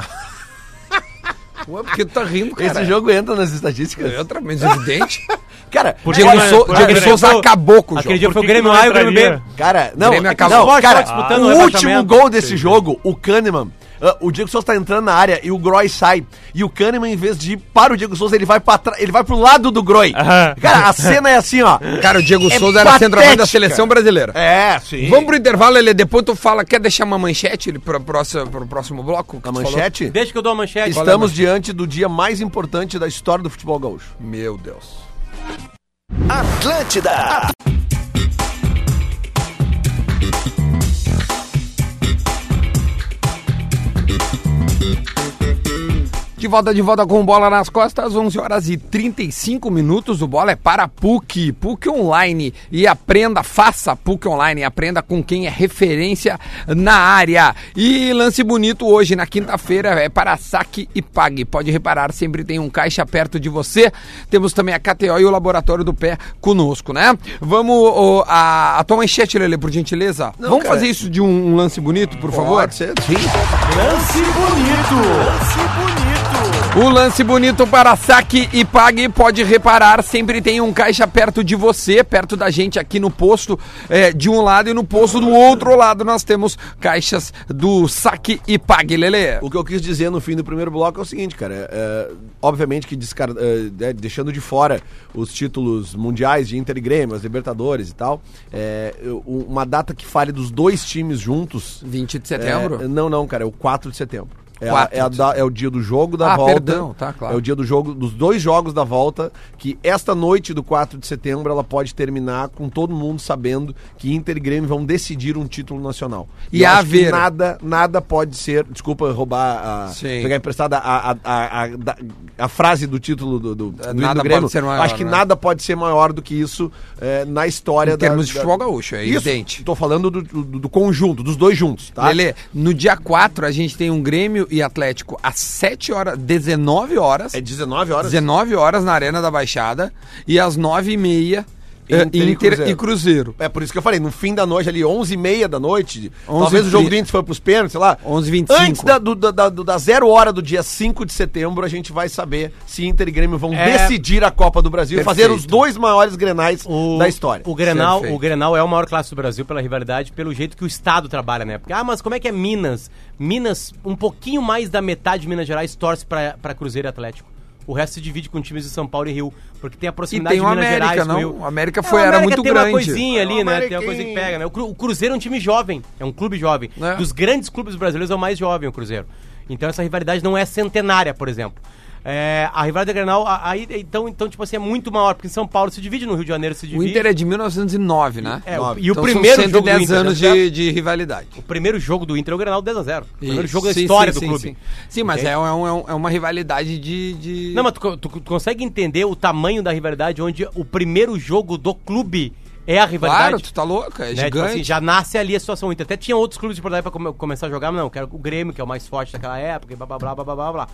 Ué, porque tu tá rindo, cara. Esse jogo entra nas estatísticas. É outra vez evidente. [LAUGHS] Cara, Porque Diego, So, por- Diego Souza acabou com o Aquele jogo. dia Por foi o Grêmio A e o Grêmio B. Cara, não, Grêmio acabou. não, O cara, disputando o o último gol desse jogo, o Kahneman, ah, o Diego Souza tá entrando na área e o Groy sai. E o Kahneman, em vez de ir para o Diego Souza, ele vai para trás, ele vai pro lado do Groy. Aham. Cara, a cena é assim, ó. Cara, o Diego É Souza era centroavante da seleção brasileira. É, sim. Vamos pro intervalo, Lelê. Depois tu fala, quer deixar uma manchete ele, pro, próximo, pro próximo bloco? A tu falou? manchete? Deixa que eu dou a manchete. Estamos diante do dia mais importante da história do futebol gaúcho. Meu Deus. Atlântida. De volta, de volta com bola nas costas, 11 horas e 35 minutos. O bola é para PUC, PUC Online. E aprenda, faça PUC Online. Aprenda com quem é referência na área. E lance bonito hoje, na quinta-feira, é para saque e pague. Pode reparar, sempre tem um caixa perto de você. Temos também a KTO e o Laboratório do Pé conosco, né? Vamos, ô, a, a tua manchete, Lele, por gentileza. Não, Vamos cara. fazer isso de um, um lance bonito, por favor? Pode ser, sim. O lance bonito para saque e pague, pode reparar, sempre tem um caixa perto de você, perto da gente aqui no posto é, de um lado e no posto do outro lado nós temos caixas do saque e pague, Lele. O que eu quis dizer no fim do primeiro bloco é o seguinte, cara. é, obviamente que descar- é, né, deixando de fora os títulos mundiais de Inter e Grêmio, as Libertadores e tal, é, uma data que fale dos dois times juntos. 20 de setembro? É, não, não, cara, é o 4 de setembro. É, a- 4 é, a da- é o dia do jogo da Ah, volta. perdão, tá, claro. É o dia do jogo, dos dois jogos da volta, que esta noite do 4 de setembro ela pode terminar com todo mundo sabendo que Inter e Grêmio vão decidir um título nacional. E eu a haver- nada, nada pode ser. Desculpa roubar a. Sim. Pegar emprestada a, a, a, a, da- frase do título do, do, do hino Nada do Grêmio. pode ser maior, acho que né? nada pode ser maior do que isso é, na história Em termos de futebol gaúcho, é Isso, evidente. Tô falando do, do, do conjunto, dos dois juntos, tá? Lele, no dia 4 a gente tem um Grêmio e Atlético às 7 horas, 19 horas. É 19 horas. 19 horas na Arena da Baixada e às 9 e meia eh, Inter e Inter, Cruzeiro. e Cruzeiro. É por isso que eu falei, no fim da noite ali, 11 e meia da noite, 11 talvez o jogo e- do Inter foi pros pênaltis, sei lá. 11h25. Antes da, do, da, da, zero hora do dia 5 de setembro, a gente vai saber se Inter e Grêmio vão É. decidir a Copa do Brasil e fazer os dois maiores grenais O, da história. O Grenal, Perfeito. o Grenal é o maior clássico do Brasil pela rivalidade, pelo jeito que o Estado trabalha, né? Porque, ah, mas como é que é Minas? Minas, um pouquinho mais da metade de Minas Gerais torce pra Cruzeiro e Atlético. O resto se divide com times de São Paulo e Rio, porque tem a E proximidade tem o de Minas América, Gerais com o não? Rio. O América É, foi, era América muito tem grande. uma coisinha ali, É, o né? Tem uma coisa que pega, né? O Cruzeiro é um time jovem, é um clube jovem. É. Dos grandes clubes brasileiros é o mais jovem o Cruzeiro. Então essa rivalidade não é centenária, por exemplo. É, a rivalidade Grenal, aí, então, então, tipo assim, é muito maior, porque São Paulo se divide, no Rio de Janeiro se O divide. Inter é de 1909, né? É, o- e o Então primeiro são jogo do 110 Inter, anos né? de, de rivalidade. O primeiro jogo do Inter é o Grenal 10 a 0 O primeiro jogo da Sim, história sim, do sim, clube. Sim, Sim, mas é, um- é um- é uma rivalidade de. de- Não, mas tu, tu- tu consegue entender o tamanho da rivalidade onde o primeiro jogo do clube é a rivalidade? Claro, tu tá louco, é né? Tipo gigante. assim, já nasce ali a situação. O Inter até tinha outros clubes de Porto Alegre pra come- começar a jogar, mas não, quero o Grêmio, que é o mais forte daquela época, e blá blá blá blá blá blá blá.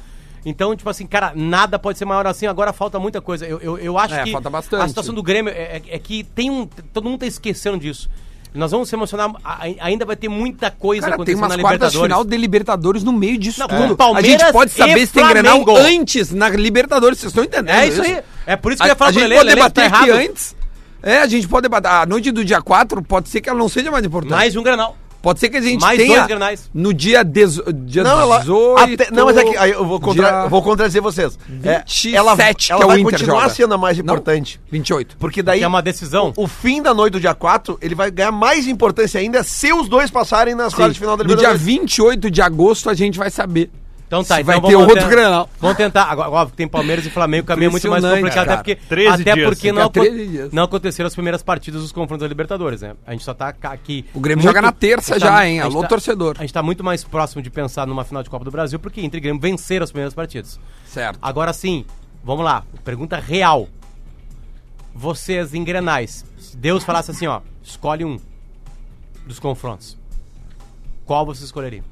Então, tipo assim, cara, nada pode ser maior assim, agora falta muita coisa. Eu, eu, eu acho É, que falta bastante. a situação do Grêmio é, é- é que tem um. Todo mundo tá esquecendo disso. Nós vamos se emocionar, a- ainda vai ter muita coisa Cara, tem acontecendo umas na quartas Libertadores. final de Libertadores no meio disso Não, tudo. a gente pode saber se tem Grenal antes na Libertadores, vocês estão entendendo É isso aí. É por isso que eu ia falar a pro gente Lelê, pode Lelê, debater tá aqui errado. antes. É, a gente pode debater. A noite do dia 4 pode ser que ela não seja mais importante. Mais um Grenal. Pode ser que a gente Mais tenha dois Grenais. no dia, dezo... dia Não, ela, 18... até- não, mas é que aí eu vou, contra, dia vou contradizer vocês. É, 27, ela que ela é o vai continuar joga. sendo a mais Não, importante. 28. Porque daí Que é uma decisão. o fim da noite do dia 4, ele vai ganhar mais importância ainda se os dois passarem nas quartas de final da No dia Libertadores. 28 de agosto a gente vai saber Então tá, Se então vai vamos ter outro tentar- Grenal. Vamos tentar. Agora, óbvio que tem Palmeiras e Flamengo, o caminho é muito mais complicado, cara. até porque, 13 até dias, porque não, acon- 13 dias. não aconteceram as primeiras partidas dos confrontos da Libertadores, né? A gente só tá aqui. O Grêmio muito- joga na terça gente já, hein? a gente Alô, torcedor. A gente tá muito mais próximo de pensar numa final de Copa do Brasil, porque Inter e Grêmio venceram as primeiras partidas. Certo. Agora sim, vamos lá. Pergunta real. Vocês em Grenais, se Deus falasse assim, ó, escolhe um dos confrontos. Qual você escolheria?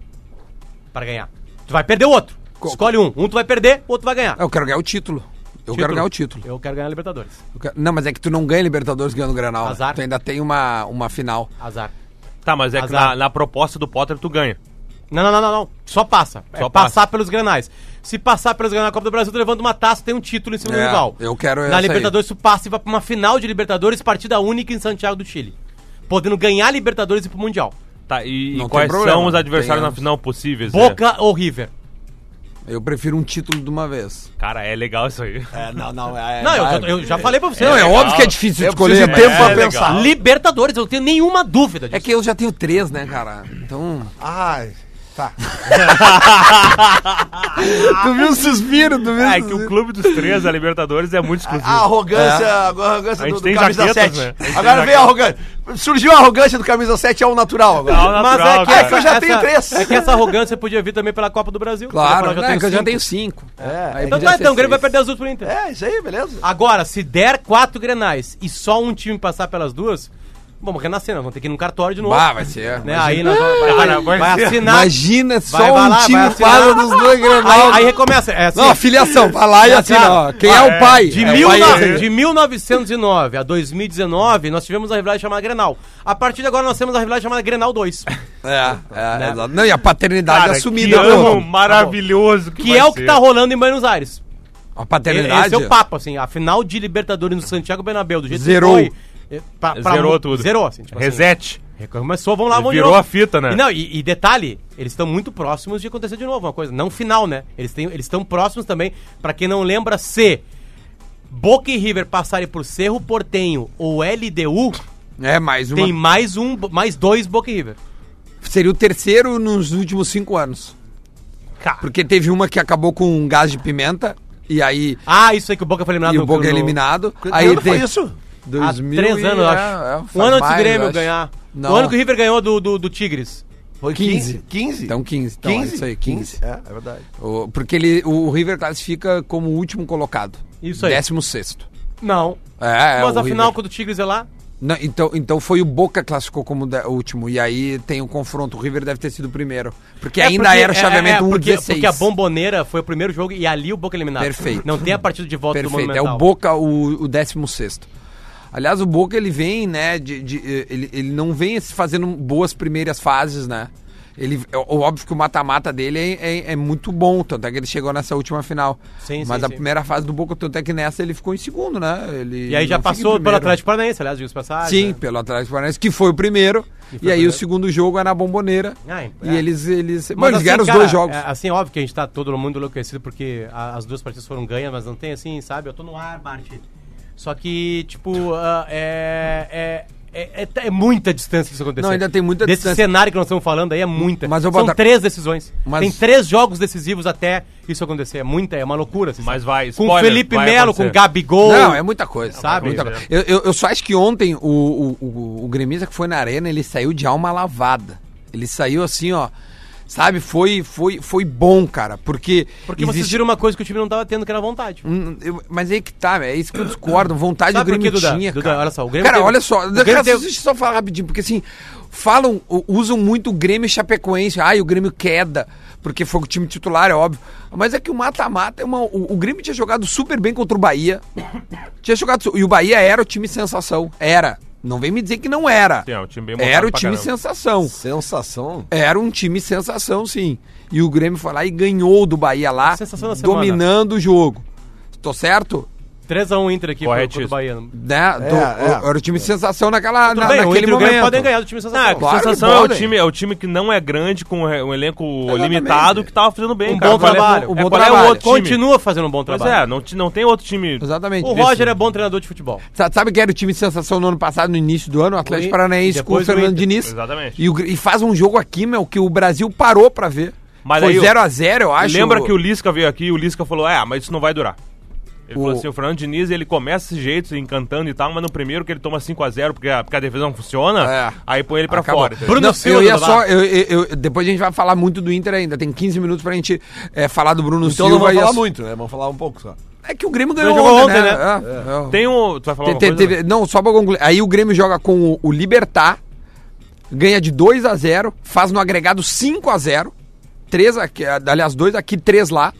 Para ganhar. Tu vai perder o outro. Qual- Escolhe um. Um tu vai perder, o outro vai ganhar. Eu quero ganhar o título. Eu quero ganhar o título. Eu quero ganhar a Libertadores. Eu quero- Não, mas é que tu não ganha Libertadores ganhando o Granal. né? Azar. Tu ainda tem uma, uma final. Azar. Tá, mas é que Azar. na, na proposta do Potter tu ganha. Não, não, não, não, não. Só passa. Só é passa. passar pelos Grenais. Se passar pelos Grenais na Copa do Brasil, tu levando uma taça, tem um título em cima do É, rival. eu quero essa Na aí. Libertadores, tu passa e vai pra uma final de Libertadores, partida única em Santiago do Chile. Podendo ganhar a Libertadores e ir pro Mundial. Tá, e, e quais problema, são os adversários na final possíveis? Boca ou River? Eu prefiro um título de uma vez. É. Cara, é legal isso aí. É, não, não, é. não, eu, eu já falei pra você. Não, é, legal. óbvio que é difícil Eu escolher. tempo É pra legal. pensar. Libertadores, eu não tenho nenhuma dúvida disso. É que eu já tenho três, né, cara? Então. Ai, tá. [LAUGHS] tu viu o suspiro? Tu viu É que o clube dos três, a Libertadores, é muito exclusivo. A arrogância, a arrogância A gente do, do tem camisa jaquetas, 7. né? A gente Agora vem a arrogância. Surgiu a arrogância do camisa 7 é o natural agora. Não, Mas natural, é que. É que eu já tenho três. É que essa arrogância podia vir também pela Copa do Brasil. Claro, Eu já né, tenho que eu já cinco. tenho cinco. É, Aí Então tá, então o Grêmio vai perder as duas por Inter. É, isso aí, beleza. Agora, se der quatro grenais e só um time passar pelas duas, vamos renascer, nós vamos ter que ir num cartório de novo. Bah, vai ser. né? Aí nós vamos, vai, vai, vai vai assinar. Imagina só vai um lá, vai time fala dos dois Grenal. Aí, aí recomeça. É assim, Não, a filiação, vai lá e É assina, assim, ó. Quem ó, é o pai? De, É o mil pai no- de 1909 a 2019, nós tivemos uma rivalidade chamada Grenal. A partir de agora, nós temos a rivalidade chamada Grenal 2. [LAUGHS] É, é, Né? exato. Não, e a paternidade Cara, assumida. que ano maravilhoso que, Que vai é o que ser. tá rolando em Buenos Aires. A paternidade. Esse é o papo, assim. A final de Libertadores no Santiago Bernabéu, do jeito Zerou. que foi. É, pra- pra Zerou tudo. Zerou, assim. Tipo assim. Reset. Começou, vamos lá, vamos Virou novo. a fita, né? E, não, e, e detalhe, eles estão muito próximos de acontecer de novo uma coisa. Não final, né? Eles têm- eles estão próximos também. Pra quem não lembra, se Boca e River passarem por Cerro Portenho ou LDU, É, mais uma. tem mais um, mais dois Boca e River. Seria o terceiro nos últimos cinco anos. Cara, Porque teve uma que acabou com um gás de pimenta. E aí. Ah, isso aí que o Boca foi eliminado E o Boca é no- eliminado. Que Aí foi isso? Há 2000 três e- anos, eu é, acho. é, um faz ano antes do Grêmio ganhar. Não. O ano que o River ganhou do, do, do Tigres. Foi 15. 15. 15? Então 15. Então, 15? é isso aí, 15. É, é verdade. O- porque ele, o River classifica como o último colocado. Isso aí. Décimo sexto. Não. É, é, Mas o afinal, River. quando o Tigres é lá, Não, então, então foi o Boca que classificou como de- o último. E aí tem o confronto. O River deve ter sido o primeiro. Porque É ainda porque- era o chaveamento é, é, 1 porque, 16. porque a Bomboneira foi o primeiro jogo e ali o Boca eliminado. Perfeito. Não tem a partida de volta do Perfeito, é Monumental. o Boca o, o 16 Aliás, o Boca ele vem, né, de, de- ele, ele não vem se fazendo boas primeiras fases, né? Ele, é óbvio que o mata-mata dele é, é, é muito bom, tanto é que ele chegou nessa última final. Sim, Mas sim, a sim. primeira fase do Boca, tanto é que nessa ele ficou em segundo, né? Ele E aí já passou pelo. Atlético Paranaense, aliás, diga-se de passagem. Sim, né? pelo Atlético Paranaense, que foi o primeiro. E o aí primeiro. o segundo jogo é na Bomboneira. Ah, é. E eles, eles, Mas bom, eles assim, ganharam os cara, dois jogos. é, assim, óbvio que a gente tá todo mundo enlouquecido porque a- as duas partidas foram ganhas, mas não tem assim, sabe? Eu tô no ar, Bart. Só que, tipo, ah, é, é, é, é- é muita distância que isso acontecer. Não, ainda tem muita Desse distância. cenário que nós estamos falando aí é muita. Mas eu São vou dar- três decisões. Mas- Tem três jogos decisivos até isso acontecer. É muita, é uma loucura. assim, Mas vai, Com spoiler, Felipe Melo, com. Gabigol. Não, é muita coisa. Sabe? Muita Pois coisa. Eu, eu, eu só acho que ontem o, o, o, o gremista que foi na arena, ele saiu de alma lavada. Ele saiu assim, ó. Sabe, foi, foi, foi bom, cara. Porque. Porque vocês existe- viram uma coisa que o time não tava tendo, que era vontade. Hum, eu- mas aí que tá, é isso que eu discordo. Vontade Sabe do quê, Grêmio Duda? tinha, Duda, cara. olha só, o Grêmio cara, teve- olha só. cara, teve- Deixa eu só falar rapidinho, porque assim, falam, usam muito o Grêmio Chapecoense. Ai, o Grêmio queda, porque foi o time titular, é óbvio. Mas é que o mata-mata é uma. O, o Grêmio tinha jogado super bem contra o Bahia. Tinha jogado. E o Bahia era o time sensação. Era. Não vem me dizer que não era. Sim, é um time Era o time caramba. sensação. Sensação. Era um time sensação, sim. E o Grêmio foi lá e ganhou do Bahia lá, semana. dominando o jogo. Tô certo? 3x1 Inter aqui pro, Corretíssimo. pro Bahia. Né? Do- é. Era o time sensação naquela, Tudo na, bem, naquele o momento. podem ganhar do time sensação. Ah, a Claro sensação é o, time, é o time que não é grande, com um elenco Exatamente. limitado, que tava fazendo bem, Um cara. bom Qual é- trabalho. é, Um bom qual é trabalho. o outro time? Continua fazendo um bom Pois trabalho. é, não, não tem outro time. Exatamente. O Roger é bom treinador de futebol. Sa- Sabe que era o time sensação no ano passado, no início do ano? O Atlético Paranaense com o Fernando. Diniz. Exatamente. E, o e faz um jogo aqui, meu, que o Brasil parou pra ver. Mas Foi aí, 0x0, eu acho. Lembra que o Lisca veio aqui e o Lisca falou: É, mas isso não vai durar. Ele O- falou assim: o Fernando Diniz ele começa desse jeito, encantando e tal, mas no primeiro que ele toma 5x0 porque, a- porque a defesa não funciona, É. aí põe ele pra Acabou. fora. Bruno Não, Silva, eu ia só. eu- eu- eu- depois a gente vai falar muito do Inter ainda. Tem 15 minutos pra gente é, falar do Bruno Então Silva. não vamos falar as- muito, né? Vamos falar um pouco só. É que o Grêmio ganhou ontem, ontem, né? né? É, é. Tem um. Tu vai falar Te- uma te- coisa? teve- não, só pra concluir. Aí o Grêmio joga com o, o Libertar, ganha de 2 a 0 faz no agregado 5 a 0 3 aqui, aliás, 2 aqui, 3 lá.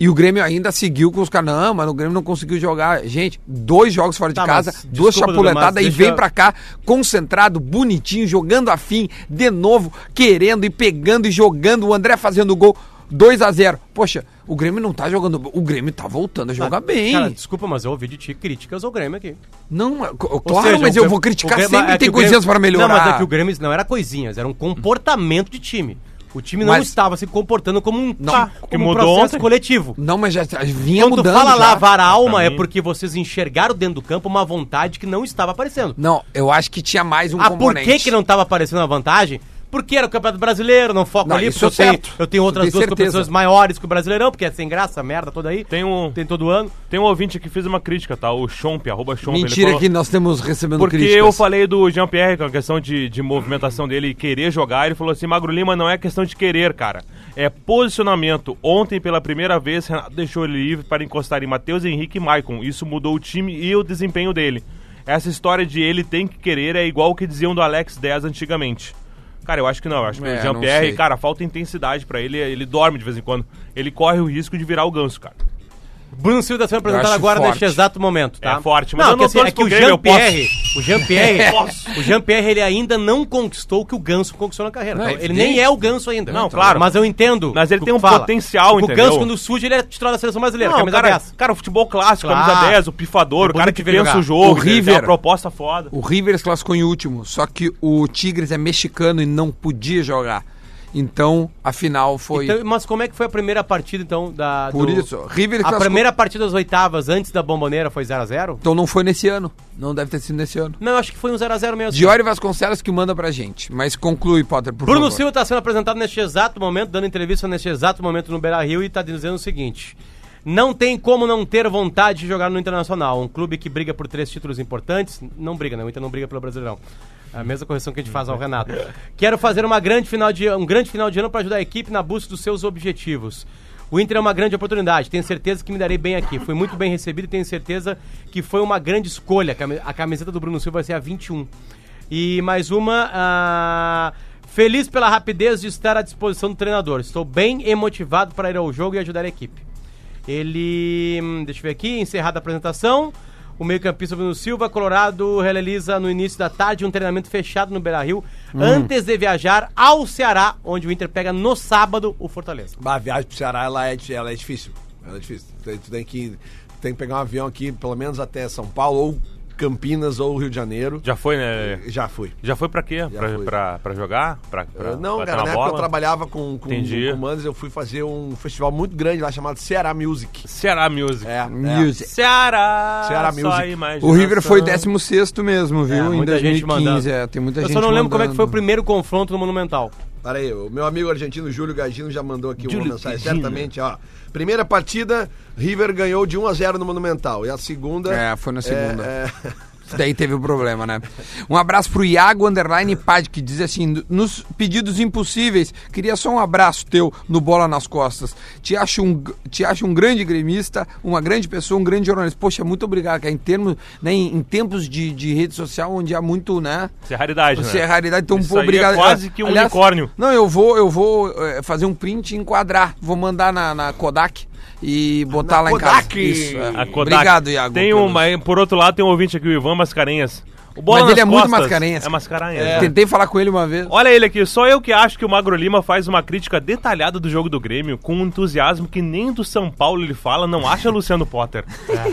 E o Grêmio ainda seguiu com os caras. Não, mas o Grêmio não conseguiu jogar. Gente, dois jogos fora de Tá, casa, mas, duas desculpa, chapuletadas e vem deixa- pra cá concentrado, bonitinho, jogando afim, de novo, querendo e pegando e jogando. O André fazendo gol. 2 a 0 Poxa, o Grêmio não tá jogando. O Grêmio tá voltando a jogar bem. Cara, desculpa, mas eu ouvi de ti críticas ao Grêmio aqui. Não, é- claro, seja, mas eu vou criticar Grêmio- sempre, é tem o Grêmio- coisinhas para melhorar. Não, mas é que o Grêmio não era coisinhas, era um comportamento de time. O time não Mas- estava se comportando como um, Não, tá, que como um mudou processo ontem. coletivo. Não, mas já já vinha Quando mudando. fala já. lavar a alma é porque vocês enxergaram dentro do campo uma vontade que não estava aparecendo. Não, eu acho que tinha mais um ah, por componente. que que não estava aparecendo a vantagem? Porque era o Campeonato Brasileiro, não foco Não, ali, porque eu é tenho, certo. eu tenho outras Tenho duas certeza. competições maiores que o Brasileirão, porque é sem graça, a merda toda aí. Tem um, Tem todo ano. tem um ouvinte que fez uma crítica, tá? O Chomp, arroba Chomp. Mentira falou- que nós temos recebendo Porque críticas. eu falei do Jean-Pierre com a questão de, de movimentação dele e querer jogar. Ele falou assim: Magro Lima não é questão de querer, cara. É posicionamento. Ontem, pela primeira vez, Renato deixou ele livre para encostar em Matheus Henrique e Maicon. Isso mudou o time e o desempenho dele. Essa história de ele tem que querer é igual o que diziam do Alex 10 antigamente. Cara, eu acho que não. Eu acho que É, o Jean-Pierre, cara, falta intensidade pra ele. Ele dorme de vez em quando. Ele corre o risco de virar o ganso, cara. Bruno Silva está sendo apresentado agora forte. neste exato momento, tá? É forte, mas não, eu não que, assim, é que o Jean-Pierre, o Jean-Pierre, [LAUGHS] o Jean-Pierre ele ainda não conquistou o que o Ganso conquistou na carreira. Não, Então, ele nem é o Ganso ainda. Não, claro. Mas eu entendo. Mas ele o tem que um fala. potencial, O entendeu? Ganso quando surge ele é titular da seleção brasileira, Não, camisa cara, 10. cara, o futebol clássico, Claro. camisa 10, o pifador, É o cara que pensa jogar. o jogo, O River- uma proposta foda. O River se classificou em último, só que o Tigres é mexicano e não podia jogar. Então, a final foi. Então, mas como é que foi a primeira partida, então, da. Por do- isso, River A classificou- primeira partida das oitavas antes da bomboneira foi 0x0? Então não foi nesse ano. Não deve ter sido nesse ano. Não, acho que foi um 0x0 mesmo. Diori Vasconcelos que manda pra gente. Mas conclui, Potter, por Bruno favor. Silva está sendo apresentado neste exato momento, dando entrevista neste exato momento no Beira Rio e está dizendo o seguinte: não tem como não ter vontade de jogar no Internacional. Um clube que briga por três títulos importantes. Não briga, né? O Inter não briga pelo Brasileirão. A mesma correção que a gente faz ao Renato. Quero fazer uma grande final de, um grande final de ano para ajudar a equipe na busca dos seus objetivos. O Inter é uma grande oportunidade. Tenho certeza que me darei bem aqui. Fui muito bem recebido e tenho certeza que foi uma grande escolha. A camiseta do Bruno Silva vai ser a 21. E mais uma. ah, feliz pela rapidez de estar à disposição do treinador. Estou bem emotivado para ir ao jogo e ajudar a equipe. Ele. hum, Deixa eu ver aqui, encerrada a apresentação. O meio-campista Bruno Silva, Colorado, realiza no início da tarde um treinamento fechado no Beira Rio, antes de viajar ao Ceará, onde o Inter pega no sábado o Fortaleza. Bah, a viagem pro Ceará ela é, ela é difícil. Ela é difícil. Tu, tu tem, que, tem que pegar um avião aqui, pelo menos até São Paulo, ou Campinas, ou Rio de Janeiro. Já foi, né? Já fui. Já foi pra quê? Pra, fui. pra, pra jogar? Pra, pra Eu- não, cara, na época eu trabalhava com, com, Entendi. com Manes, eu fui fazer um festival muito grande lá chamado Ceará Music. Ceará Music. É, é. Music. Ceará! Ceará só Music. O River foi 16 mesmo, viu? É, em muita gente 2015. mandando. É, tem muita Eu gente só não lembro como é que foi o mandando. primeiro confronto no Monumental. Para aí, o meu amigo argentino Júlio Gagino já mandou aqui uma Júlio mensagem. Gagino. Certamente, ó. Primeira partida, River ganhou de 1 a 0 no Monumental. E a segunda. É, foi na segunda. é, Isso daí teve o problema, né? Um abraço pro Iago Underline Pad, que diz assim: nos pedidos impossíveis, queria só um abraço teu no Bola nas Costas. Te acho um, te acho um grande gremista, uma grande pessoa, um grande jornalista. Poxa, muito obrigado, cara. Em termos, né, em, em tempos de, de rede social, onde há muito, né? Isso é raridade, Você né? é raridade, então, Isso pô, aí é obrigado. quase que um unicórnio. Não, eu vou, eu vou eh, fazer um print e enquadrar. Vou mandar na, na Kodak e botar Na lá Kodak! em casa. Isso, é. A Kodak. Obrigado, Iago. Tem pelos- um, mas, por outro lado, tem um ouvinte aqui, o Ivan Mascarenhas. O Bola Mas ele é muito Costas mascarenhas. É mascarenhas. né? Tentei falar com ele uma vez. Olha ele aqui, só eu que acho que o Magro Lima faz uma crítica detalhada do jogo do Grêmio com um entusiasmo que nem do São Paulo ele fala, não acha Luciano Potter.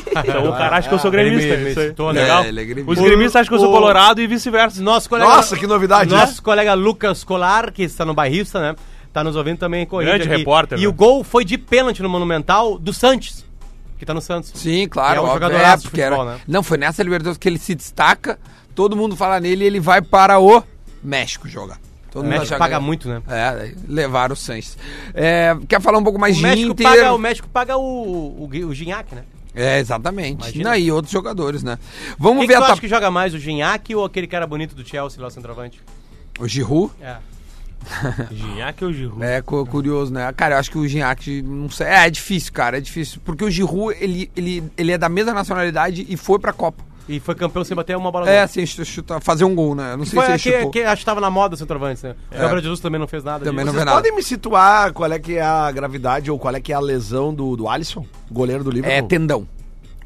Então o cara acha que eu sou gremista. Me- isso aí. né? Legal. É, ele é gremista. Os gremistas acham que eu sou O- colorado e vice-versa. Nosso colega, Nossa, que novidade. Nosso colega Lucas Colar, que está no bairrista, né? Tá nos ouvindo também corrige Grande aqui. repórter, E né? o gol foi de pênalti no Monumental do Santos, que tá no Santos. Sim, claro. E é um jogadoraço de porque era- futebol, né? Não, foi nessa Libertadores que ele se destaca, todo mundo fala nele e ele vai para o México jogar. Todo O mundo México paga que- muito, né? É, levaram o Sanches. É, quer falar um pouco mais O de México, Inter? paga, o México paga o, o, o Gignac, né? É, exatamente. Imagina. Não, e outros jogadores, né? Vamos Quem ver que a acha tab... que joga mais, o Gignac ou aquele cara bonito do Chelsea lá, o centroavante? O Giroud. É. [LAUGHS] Gignac ou Giroud? É cu- curioso, né? Cara, eu acho que o Gignac, não sei. É, é difícil, cara, é difícil. Porque o Giroud, ele, ele, ele é da mesma nacionalidade e foi pra Copa. E foi campeão sem bater uma bola É, assim, chu- chutar, fazer um gol, né? Não sei Foi se ele aquele chutou. que acho que tava na moda centroavante, né? O Gabriel Jesus também não fez nada. Também disso. não Vocês vê nada. podem me situar qual é que é a gravidade ou qual é que é a lesão do, do Alisson, goleiro do É Liverpool? tendão.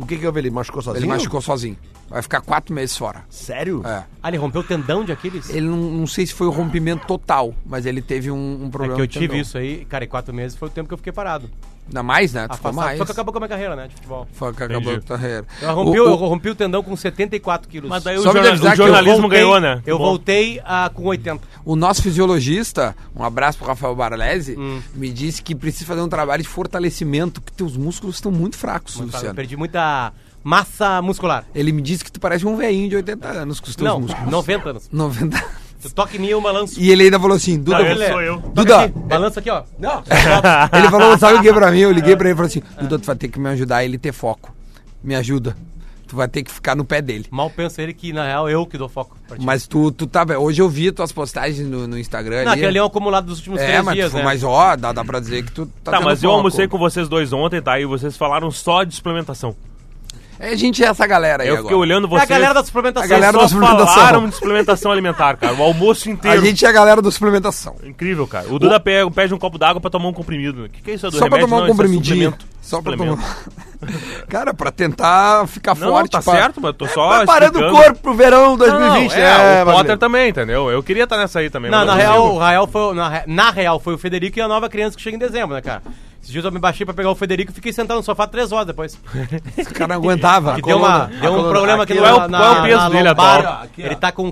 O que que houve? Ele machucou sozinho? Ele machucou sozinho. Vai ficar quatro meses fora. Sério? É. Ah, ele rompeu o tendão de Aquiles? Ele não, não sei se foi o rompimento total, mas ele teve um, um É problema. que eu tive tendão. isso aí, cara, em quatro meses foi o tempo que eu fiquei parado. Ainda mais, né? Tu ficou mais. Foi que acabou com a minha carreira, né, de futebol. Foi que acabou Entendi. a carreira. Eu rompi, O- eu o- rompi o tendão com 74 quilos. Mas daí Só o, me jorna- o eu jornalismo voltei- ganhou, né? Eu Bom. voltei ah, com 80. O nosso fisiologista, um abraço pro Rafael Baralese, Hum. me disse que precisa fazer um trabalho de fortalecimento, que teus músculos estão muito fracos, Eu Luciano. perdi muita massa muscular. Ele me disse que tu parece um velhinho de 80 anos com os teus Não, músculos. 90 anos. 90. Tu toca em mim, eu balanço. E ele ainda falou assim, Duda, Não, ele sou eu. Duda, aqui, balança aqui, ó. Não. [LAUGHS] ele falou, sabe o que pra mim? Eu liguei pra ele e falei assim, Duda, tu vai ter que me ajudar a ele ter foco. Me ajuda. Tu vai ter que ficar no pé dele. Mal pensa ele que, na real, eu que dou foco pra ti. Mas tu, tu tá. Hoje eu vi tuas postagens no, no Instagram. Não, ali. aquele ali é um acumulado dos últimos É, três mas, dias, tu- né? mas ó, dá, dá pra dizer que tu tá. Tá, tendo mas eu foco. almocei com vocês dois ontem, tá? E vocês falaram só de suplementação. É, a gente é essa galera aí Eu agora. fiquei olhando É vocês. a galera da suplementação. A galera só da suplementação. falaram de suplementação alimentar, cara. O almoço A inteiro. gente é a galera da suplementação. Incrível, cara. O Duda pega, pede um copo d'água pra tomar um comprimido. O que, que é isso? É do Só pra remédio? tomar um Não, é comprimidinho. suplemento. Só pra Suplemento. tomar. [LAUGHS] Cara, pra tentar ficar Não, forte. tá pra- certo, mas tô só Preparando o corpo pro verão 2020, Não, né? é, o Potter também, entendeu? Eu queria estar nessa aí também. Não, na real, o Rael foi, na, na real, foi o Federico e a nova criança que chega em dezembro, né, cara? Esses dias eu me baixei pra pegar o Federico e fiquei sentado no sofá três horas depois. O cara não aguentava. [LAUGHS] Que deu, uma, deu um coluna- problema aqui aqui, é o- na, qual é o peso dele atual? Ele tá com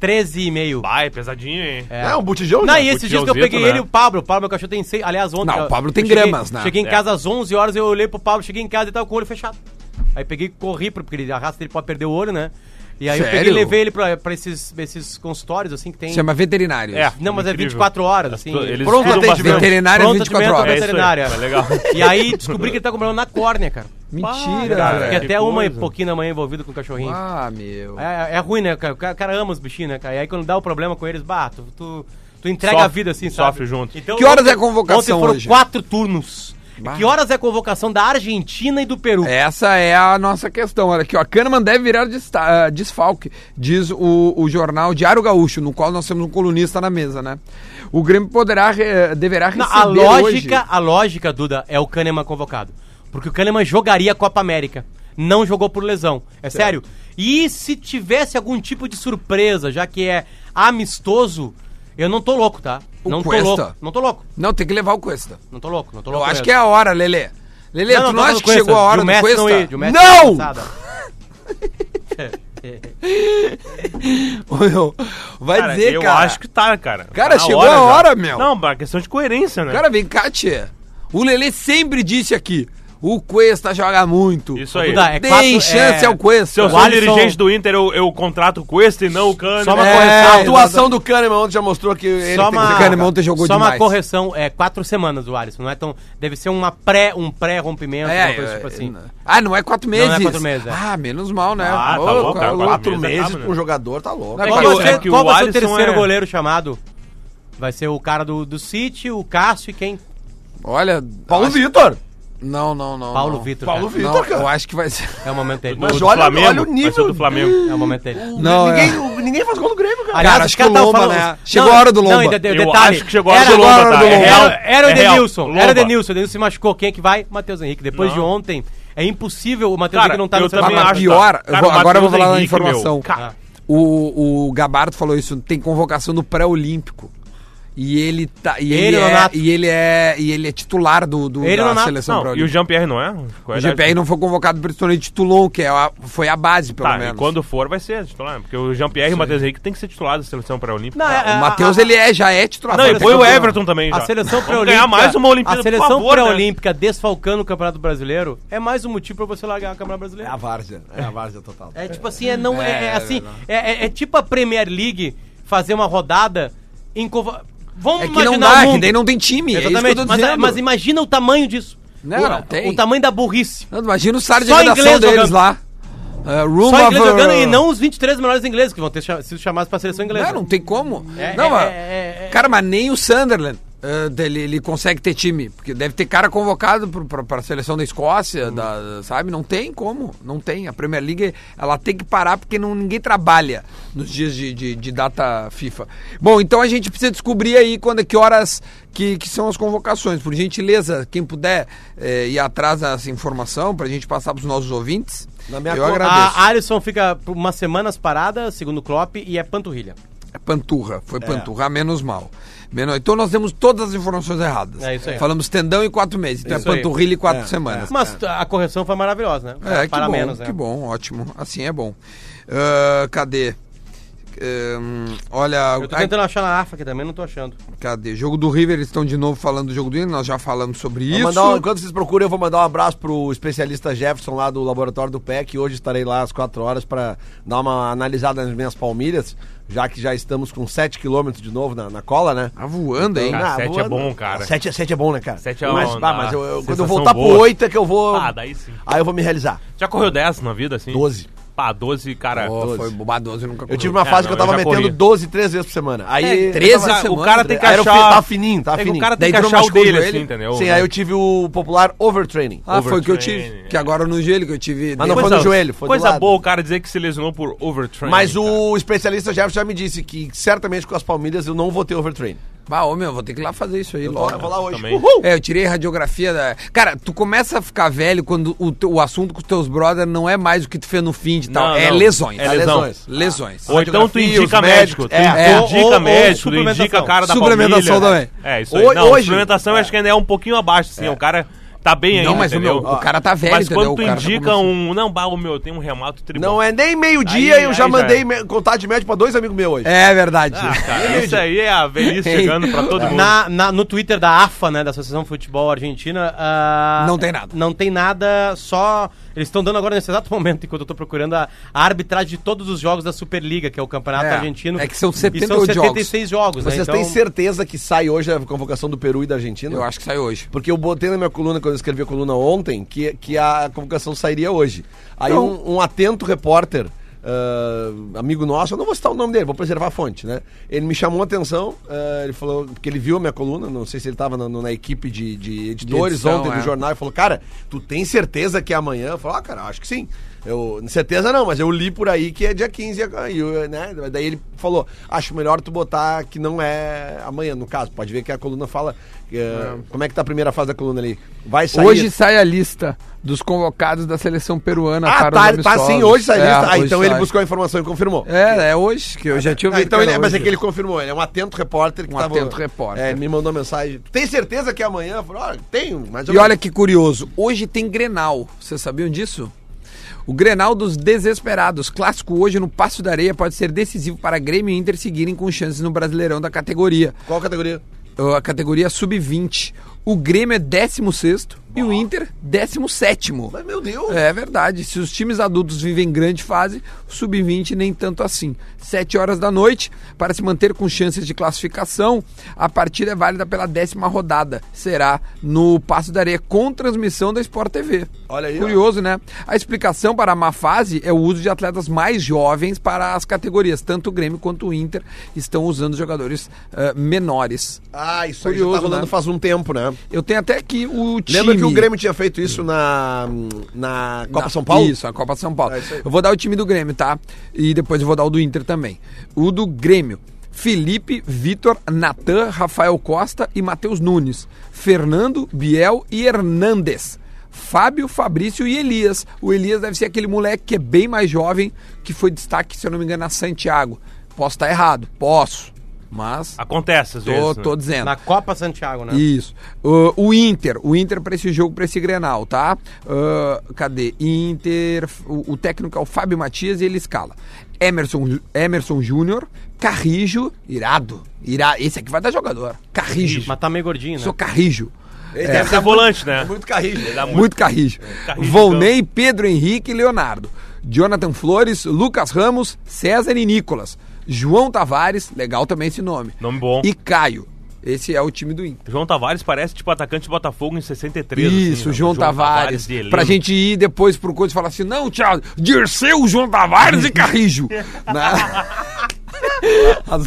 13,5. Bah, é pesadinho, hein? É. É, um botijão? Não, já. e esses dias que eu peguei né? ele e o Pablo. O Pablo, meu cachorro, tem seis. Aliás, ontem. Não, o Pablo tem cheguei- gramas, né? Cheguei em É. casa às 11 horas, eu olhei pro Pablo, cheguei em casa e tava com o olho fechado. Aí peguei e corri, porque ele, a raça dele pode perder o olho, né? E aí eu peguei e Sério? levei ele pra, pra esses, esses consultórios, assim, que tem. Chama veterinário. É. Não, mas é Incrível. 24 horas, assim. Eles Pronto estudam atendimento. é Pronto 24 atendimento horas. É isso aí, veterinária. é legal. E aí descobri que ele tá com problema na córnea, cara. Mentira, cara, Fiquei até uma e coisa. pouquinho da manhã envolvido com o cachorrinho. Ah, meu. É, é ruim, né, cara? O cara, o cara ama os bichinhos, né, cara? E aí quando dá o problema com eles, bah, tu, tu, tu entrega Sofre- a vida assim, sabe? sofre junto. Então, Que horas ontem- é a convocação Ontem foram hoje? quatro turnos. Bah. Que horas é a convocação da Argentina e do Peru? Essa é a nossa questão. Olha aqui, ó. Kahneman deve virar ah, desfalque, diz o, o jornal Diário Gaúcho, no qual nós temos um colunista na mesa, né? O Grêmio poderá, re- deverá Não, receber a lógica, hoje- a lógica, Duda, é o Kahneman convocado. Porque o Kahneman jogaria a Copa América. Não jogou por lesão. É sério. E se tivesse algum tipo de surpresa, já que é amistoso, eu não tô louco, tá? O não Cuesta? tô louco. Não tô louco. Não, tem que levar o Cuesta. Não tô louco. Não tô Eu louco. acho mesmo. que é a hora, Lelê. Lelê, tu não, tô acha que Cuesta, chegou a hora do Cuesta? Não! Ir, não! [LAUGHS] Vai Cara, dizer, eu cara. acho que tá, cara. Cara, Tá chegou a já. hora, meu. Não, é questão de coerência, né? Cara, vem cá, tia. O Lelê sempre disse aqui, o Cuesta joga muito. Isso aí. Duda, é Tem quatro- chance é- ao Cuesta. Se eu O sou Alisson- dirigente do Inter, eu, eu contrato o Cuesta e não o Cano. Só uma É, correção. A atuação do Kahneman ontem já mostrou que ele Só tem uma, Kahneman ontem jogou só demais. uma correção, é quatro semanas do Alisson, não é tão. Deve ser uma pré, um pré-rompimento, É, coisa é, tipo assim. Ah, não é quatro meses? Não é quatro meses, é. Ah, menos mal, né? Ah, tá louco, cara. Quatro meses acaba, né? com um jogador, tá louco. É Qual vai o- ser, é o vai ser o terceiro é- goleiro chamado? Vai ser o cara do, do City, o Cássio e quem? Olha... Paulo acho- Vitor. Não, não, não. Paulo não. Vitor. Paulo cara. Vitor, Não, cara. eu acho que vai ser... É o momento dele. Mas do olha- Flamengo, olha o nível- do Flamengo. É o momento dele. Não, é. ninguém, o- ninguém faz gol no Grêmio, cara. Aliás, Cara, acho que o Lomba, falando- né? Chegou a hora do Não, Lomba. ainda tem o Eu detalhe. acho que chegou a hora do Lomba, agora tá? do É Lomba. real, Era, era o é Lomba. era o Edenilson. O Edenilson se machucou. Quem é que vai? Matheus Henrique. Depois Não. de ontem, é impossível o Matheus Henrique não tá eu no acho, pior, tá? agora eu vou falar da Henrique, informação. O, o Gabardo falou isso, tem convocação no pré-olímpico. E ele tá. E ele, Ele, é, e ele é. E ele é titular do, do Ele, da Nonato. seleção Não, e o pré-olímpica. Jean-Pierre não é? O GPR não foi convocado por torneio de Toulon, que é a- foi a base, pelo Tá, menos. e quando for vai ser titular, porque o Jean-Pierre e o Matheus Henrique tem que ser titular da seleção pré-olímpica. Não, é- O Matheus, ele é, já é titular. Não, e põe o. Everton também já. A seleção pré-olímpica. ganhar mais uma Olimpíada, A seleção favor, né? pré-olímpica desfalcando o Campeonato Brasileiro é mais um motivo pra você largar o Campeonato É Brasileiro. a várzea. É a várzea total. É tipo assim, é, não, é, É, é assim, é, é- é tipo a Premier League fazer uma rodada Encova... Vamos É que não dá, que daí não tem time. é Exatamente, tô mas, mas imagina o tamanho disso. Não, o, não tem. o tamanho da burrice. Não, Imagina o sábado de redação deles jogando. lá. Uh, room Só of, inglês jogando e não os 23 melhores ingleses que vão ter sido chamados pra seleção inglesa. Não, não tem como. É, não, é, é, é, é. Cara, mas nem o Sunderland. Uh, dele, ele consegue ter time, porque deve ter cara convocado pra, pra seleção da Escócia, da, sabe? Não tem como, não tem. A Premier League, ela tem que parar porque não, ninguém trabalha nos dias de, de, de data FIFA. Bom, então a gente precisa descobrir aí quando, que horas que, que são as convocações. Por gentileza, quem puder eh, ir atrás dessa informação pra gente passar pros nossos ouvintes, Na minha eu co- agradeço. A Alisson fica por umas semanas parada, segundo o Klopp, e é panturrilha. É panturra, foi panturra, menos mal. Menos, então nós temos todas as informações erradas. É isso aí. Falamos tendão em quatro meses, então Isso é aí. panturrilha em quatro É, semanas. Mas a correção foi maravilhosa, né? É, que Para bom, menos, né? que bom, ótimo. Assim é bom. Ah, cadê? Ahn, olha, Eu tô ai, tentando achar na AFA aqui também, não tô achando. cadê? Jogo do River, eles estão de novo falando do jogo do Inter, nós já falamos sobre Vou isso. mandar um- enquanto vocês procuram, eu vou mandar um abraço pro especialista Jefferson lá do Laboratório do PEC. Hoje estarei lá às 4 horas para dar uma analisada nas minhas palmilhas, já que já estamos com 7 km de novo na, na cola, né? Tá voando, hein? Cara, Ah, sete voando. é bom, cara. 7 é, sete é bom, né, cara? Sete é mas, bom, bah, dá mas eu- eu- quando eu voltar pro boa. 8 é que eu vou. Ah, daí sim. Aí eu vou me realizar. Já correu 10 na vida, assim? 12. Pá, 12, cara. Oh, foi bobadoso, nunca Eu tive uma fase É, que eu não, tava eu metendo corri. 12, 13 vezes por semana. Aí. É, 13 eu tava- semana, o cara tem que achar... Tava fininho, tava é que fininho. o cara tem Daí que não achar o dele, joelho? assim, entendeu? Sim, aí eu tive o popular overtraining. Ah, foi o que eu tive. Overtraining, Que agora no joelho que eu tive. Mas não foi no joelho, foi do Coisa lado. boa o cara dizer que se lesionou por overtraining. Mas cara. o especialista Jefferson já me disse que certamente com as palmilhas eu não vou ter overtraining. Bah, ô meu, vou ter que ir lá fazer isso aí logo. Eu vou lá hoje. Também. Uhul! É, eu tirei radiografia da. Cara, tu começa a ficar velho quando o, teu- o assunto com os teus brothers não é mais o que tu fez no fim de tal. Não, é não. lesões. É lesão. Lesões. Ou então tu indica médico. Tu é, é. indica Ou- ou médico, tu suplementação. indica cara da Suplementação palmilha. também. É, isso aí. Ho- Não, hoje- suplementação eu acho que ainda é um pouquinho abaixo, assim. O cara tá bem ainda, Não, mas o, entendeu? meu, o cara tá velho, Mas entendeu? quando tu O tá indica começando. um... Não, bah, o meu, tem um remato tribal. Não é nem meio-dia eu já aí já mandei é. me- contato de médico pra dois amigos meus hoje. É verdade. Ah, cara, isso aí é a velhice [LAUGHS] chegando pra todo mundo. Na, na- no Twitter da AFA, né, da Associação de Futebol Argentina, ah, Não tem nada. Não tem nada, só eles estão dando agora nesse exato momento, enquanto eu tô procurando a, a arbitragem de todos os jogos da Superliga, que é o campeonato É, argentino. é que são E 78 são 76 jogos, né? Vocês Então, têm certeza que sai hoje a convocação do Peru e da Argentina? Eu acho que sai hoje. Porque eu botei na minha coluna, quando eu escrevi a coluna ontem, que, que a convocação sairia hoje. Aí Então- um, um atento repórter, ah, amigo nosso, eu não vou citar o nome dele, vou preservar a fonte, né? Ele me chamou a atenção, ah, ele falou, porque ele viu a minha coluna, não sei se ele estava na, na equipe de, de editores edição, ontem é. do jornal, e falou, cara, tu tem certeza que é amanhã? Eu falei, ah, cara, acho que sim. Eu, certeza não, mas eu li por aí que é dia 15, e né? Daí ele falou, acho melhor tu botar que não é amanhã, no caso. Pode ver que a coluna fala. eh, Como é que tá a primeira fase da coluna ali? Vai sair. Hoje sai a lista dos convocados da seleção peruana ah, para tá, os tá sim, hoje sai a É, lista. Ah, hoje então ele sai. buscou a informação e confirmou. É, é hoje, que eu já tinha Ah, ouvido então que ele, mas é que ele confirmou, ele é um atento repórter que Um tava, atento repórter. É, me mandou mensagem. Tem certeza que é amanhã? Eu falei, olha, tenho, mas E olha que curioso, hoje tem Grenal. Vocês sabiam disso? O Grenal dos desesperados, clássico hoje no Passo da Areia, pode ser decisivo para Grêmio e Inter seguirem com chances no Brasileirão da categoria. Qual categoria? A categoria sub-20. O Grêmio é 16 e o Inter 17. Mas meu Deus. É verdade. Se os times adultos vivem grande fase, o sub-20 nem tanto assim. Sete horas da noite, para se manter com chances de classificação, a partida é válida pela décima rodada. Será no Passo da Areia com transmissão da Sport TV. Olha aí, ó. Curioso, né? A explicação para a má fase é o uso de atletas mais jovens para as categorias. Tanto o Grêmio quanto o Inter estão usando jogadores eh, menores. Ah, isso aí já Curioso, tá rolando né? faz um tempo, né? Eu tenho até aqui o time. Lembra que o Grêmio tinha feito isso na, na Copa Na- São Paulo? Isso, a Copa São Paulo. É eu vou dar o time do Grêmio, tá? E depois eu vou dar o do Inter também. O do Grêmio. Felipe, Vitor, Natan, Rafael Costa e Matheus Nunes. Fernando, Biel e Hernandes. Fábio, Fabrício e Elias. O Elias deve ser aquele moleque que é bem mais jovem, que foi destaque, se eu não me engano, na Santiago. Posso estar errado? Posso. Mas Acontece às tô, vezes. né? tô dizendo. Na Copa Santiago, né? Isso. Uh, o Inter, o Inter para esse jogo, para esse Grenal, tá? Uh, cadê? Inter, o, o técnico é o Fábio Matias e ele escala. Emerson, Emerson Júnior, Carrijo, irado, irado. Esse aqui vai dar jogador. Carrijo. Mas tá meio gordinho, né? Sou Carrijo. Ele Deve ser volante, né? É muito carrinho. Dá Muito, Carrijo. Carrijo, Volney, Pedro Henrique e Leonardo. Jonathan Flores, Lucas Ramos, César e Nicolas. João Tavares, legal também esse nome. Nome bom. E Caio. Esse é o time do Inter. João Tavares parece tipo atacante de Botafogo em 63. Isso, assim, né? João, Tavares. Heleno. pra gente ir depois pro coisa e falar assim: não, Thiago, Dirceu, João Tavares e [LAUGHS] Carrijo. [LAUGHS] Né? [LAUGHS] as,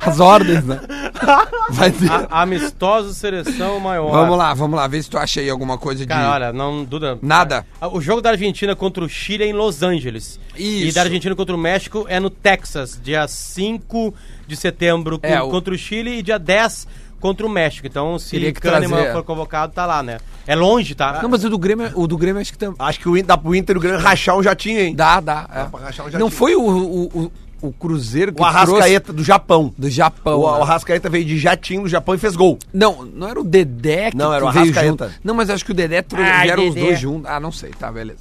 as ordens, né? Vai ter. A- Amistoso seleção maior. Vamos lá, vamos lá, vê se tu acha aí alguma coisa de. Cara, olha, não, Duda. Nada. O jogo da Argentina contra o Chile é em Los Angeles. Isso. E da Argentina contra o México é no Texas, dia 5 de setembro com- É, o- contra o Chile e dia 10 contra o México. Então, se Teria que Kahneman trazer. for convocado, tá lá, né? É longe, tá? Não, mas o do Grêmio, o do Grêmio acho que tam... Acho que o Inter, dá pro Inter o Grêmio rachar um jatinho, hein? dá, dá. é. pra rachar um Não jatinho. foi o, o, o, o Cruzeiro que O Arrascaeta do Japão. trouxe do Japão. O, o né? Arrascaeta veio de jatinho do Japão e fez gol. Não, não era o Dedé que Não, era o Arrascaeta. Não, mas acho que o Dedé Ai, vieram os dois juntos. Ah, não sei, tá, beleza.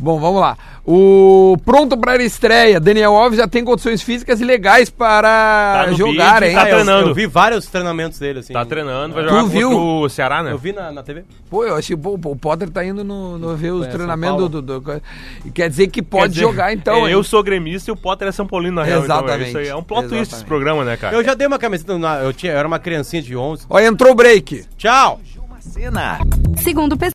Bom, vamos lá. O pronto para a estreia. Daniel Alves já tem condições físicas e legais para Tá jogar, vídeo, hein? tá eu, treinando. eu vi vários treinamentos dele, assim. Tá treinando, vai Tu jogar viu? contra o Ceará, né? Eu vi na, na TV. Pô, eu achei pô, o Potter tá indo no, no ver os É, treinamentos do, do, do- Quer dizer que pode dizer, jogar então, é, hein? Eu sou gremista e o Potter é São Paulino, na real. Então é Exatamente. isso aí. É um plot twist esse programa, né, cara? Eu já dei uma camiseta, na- eu, tinha, eu era uma criancinha de 11. Ó, entrou o break. Tchau! Segundo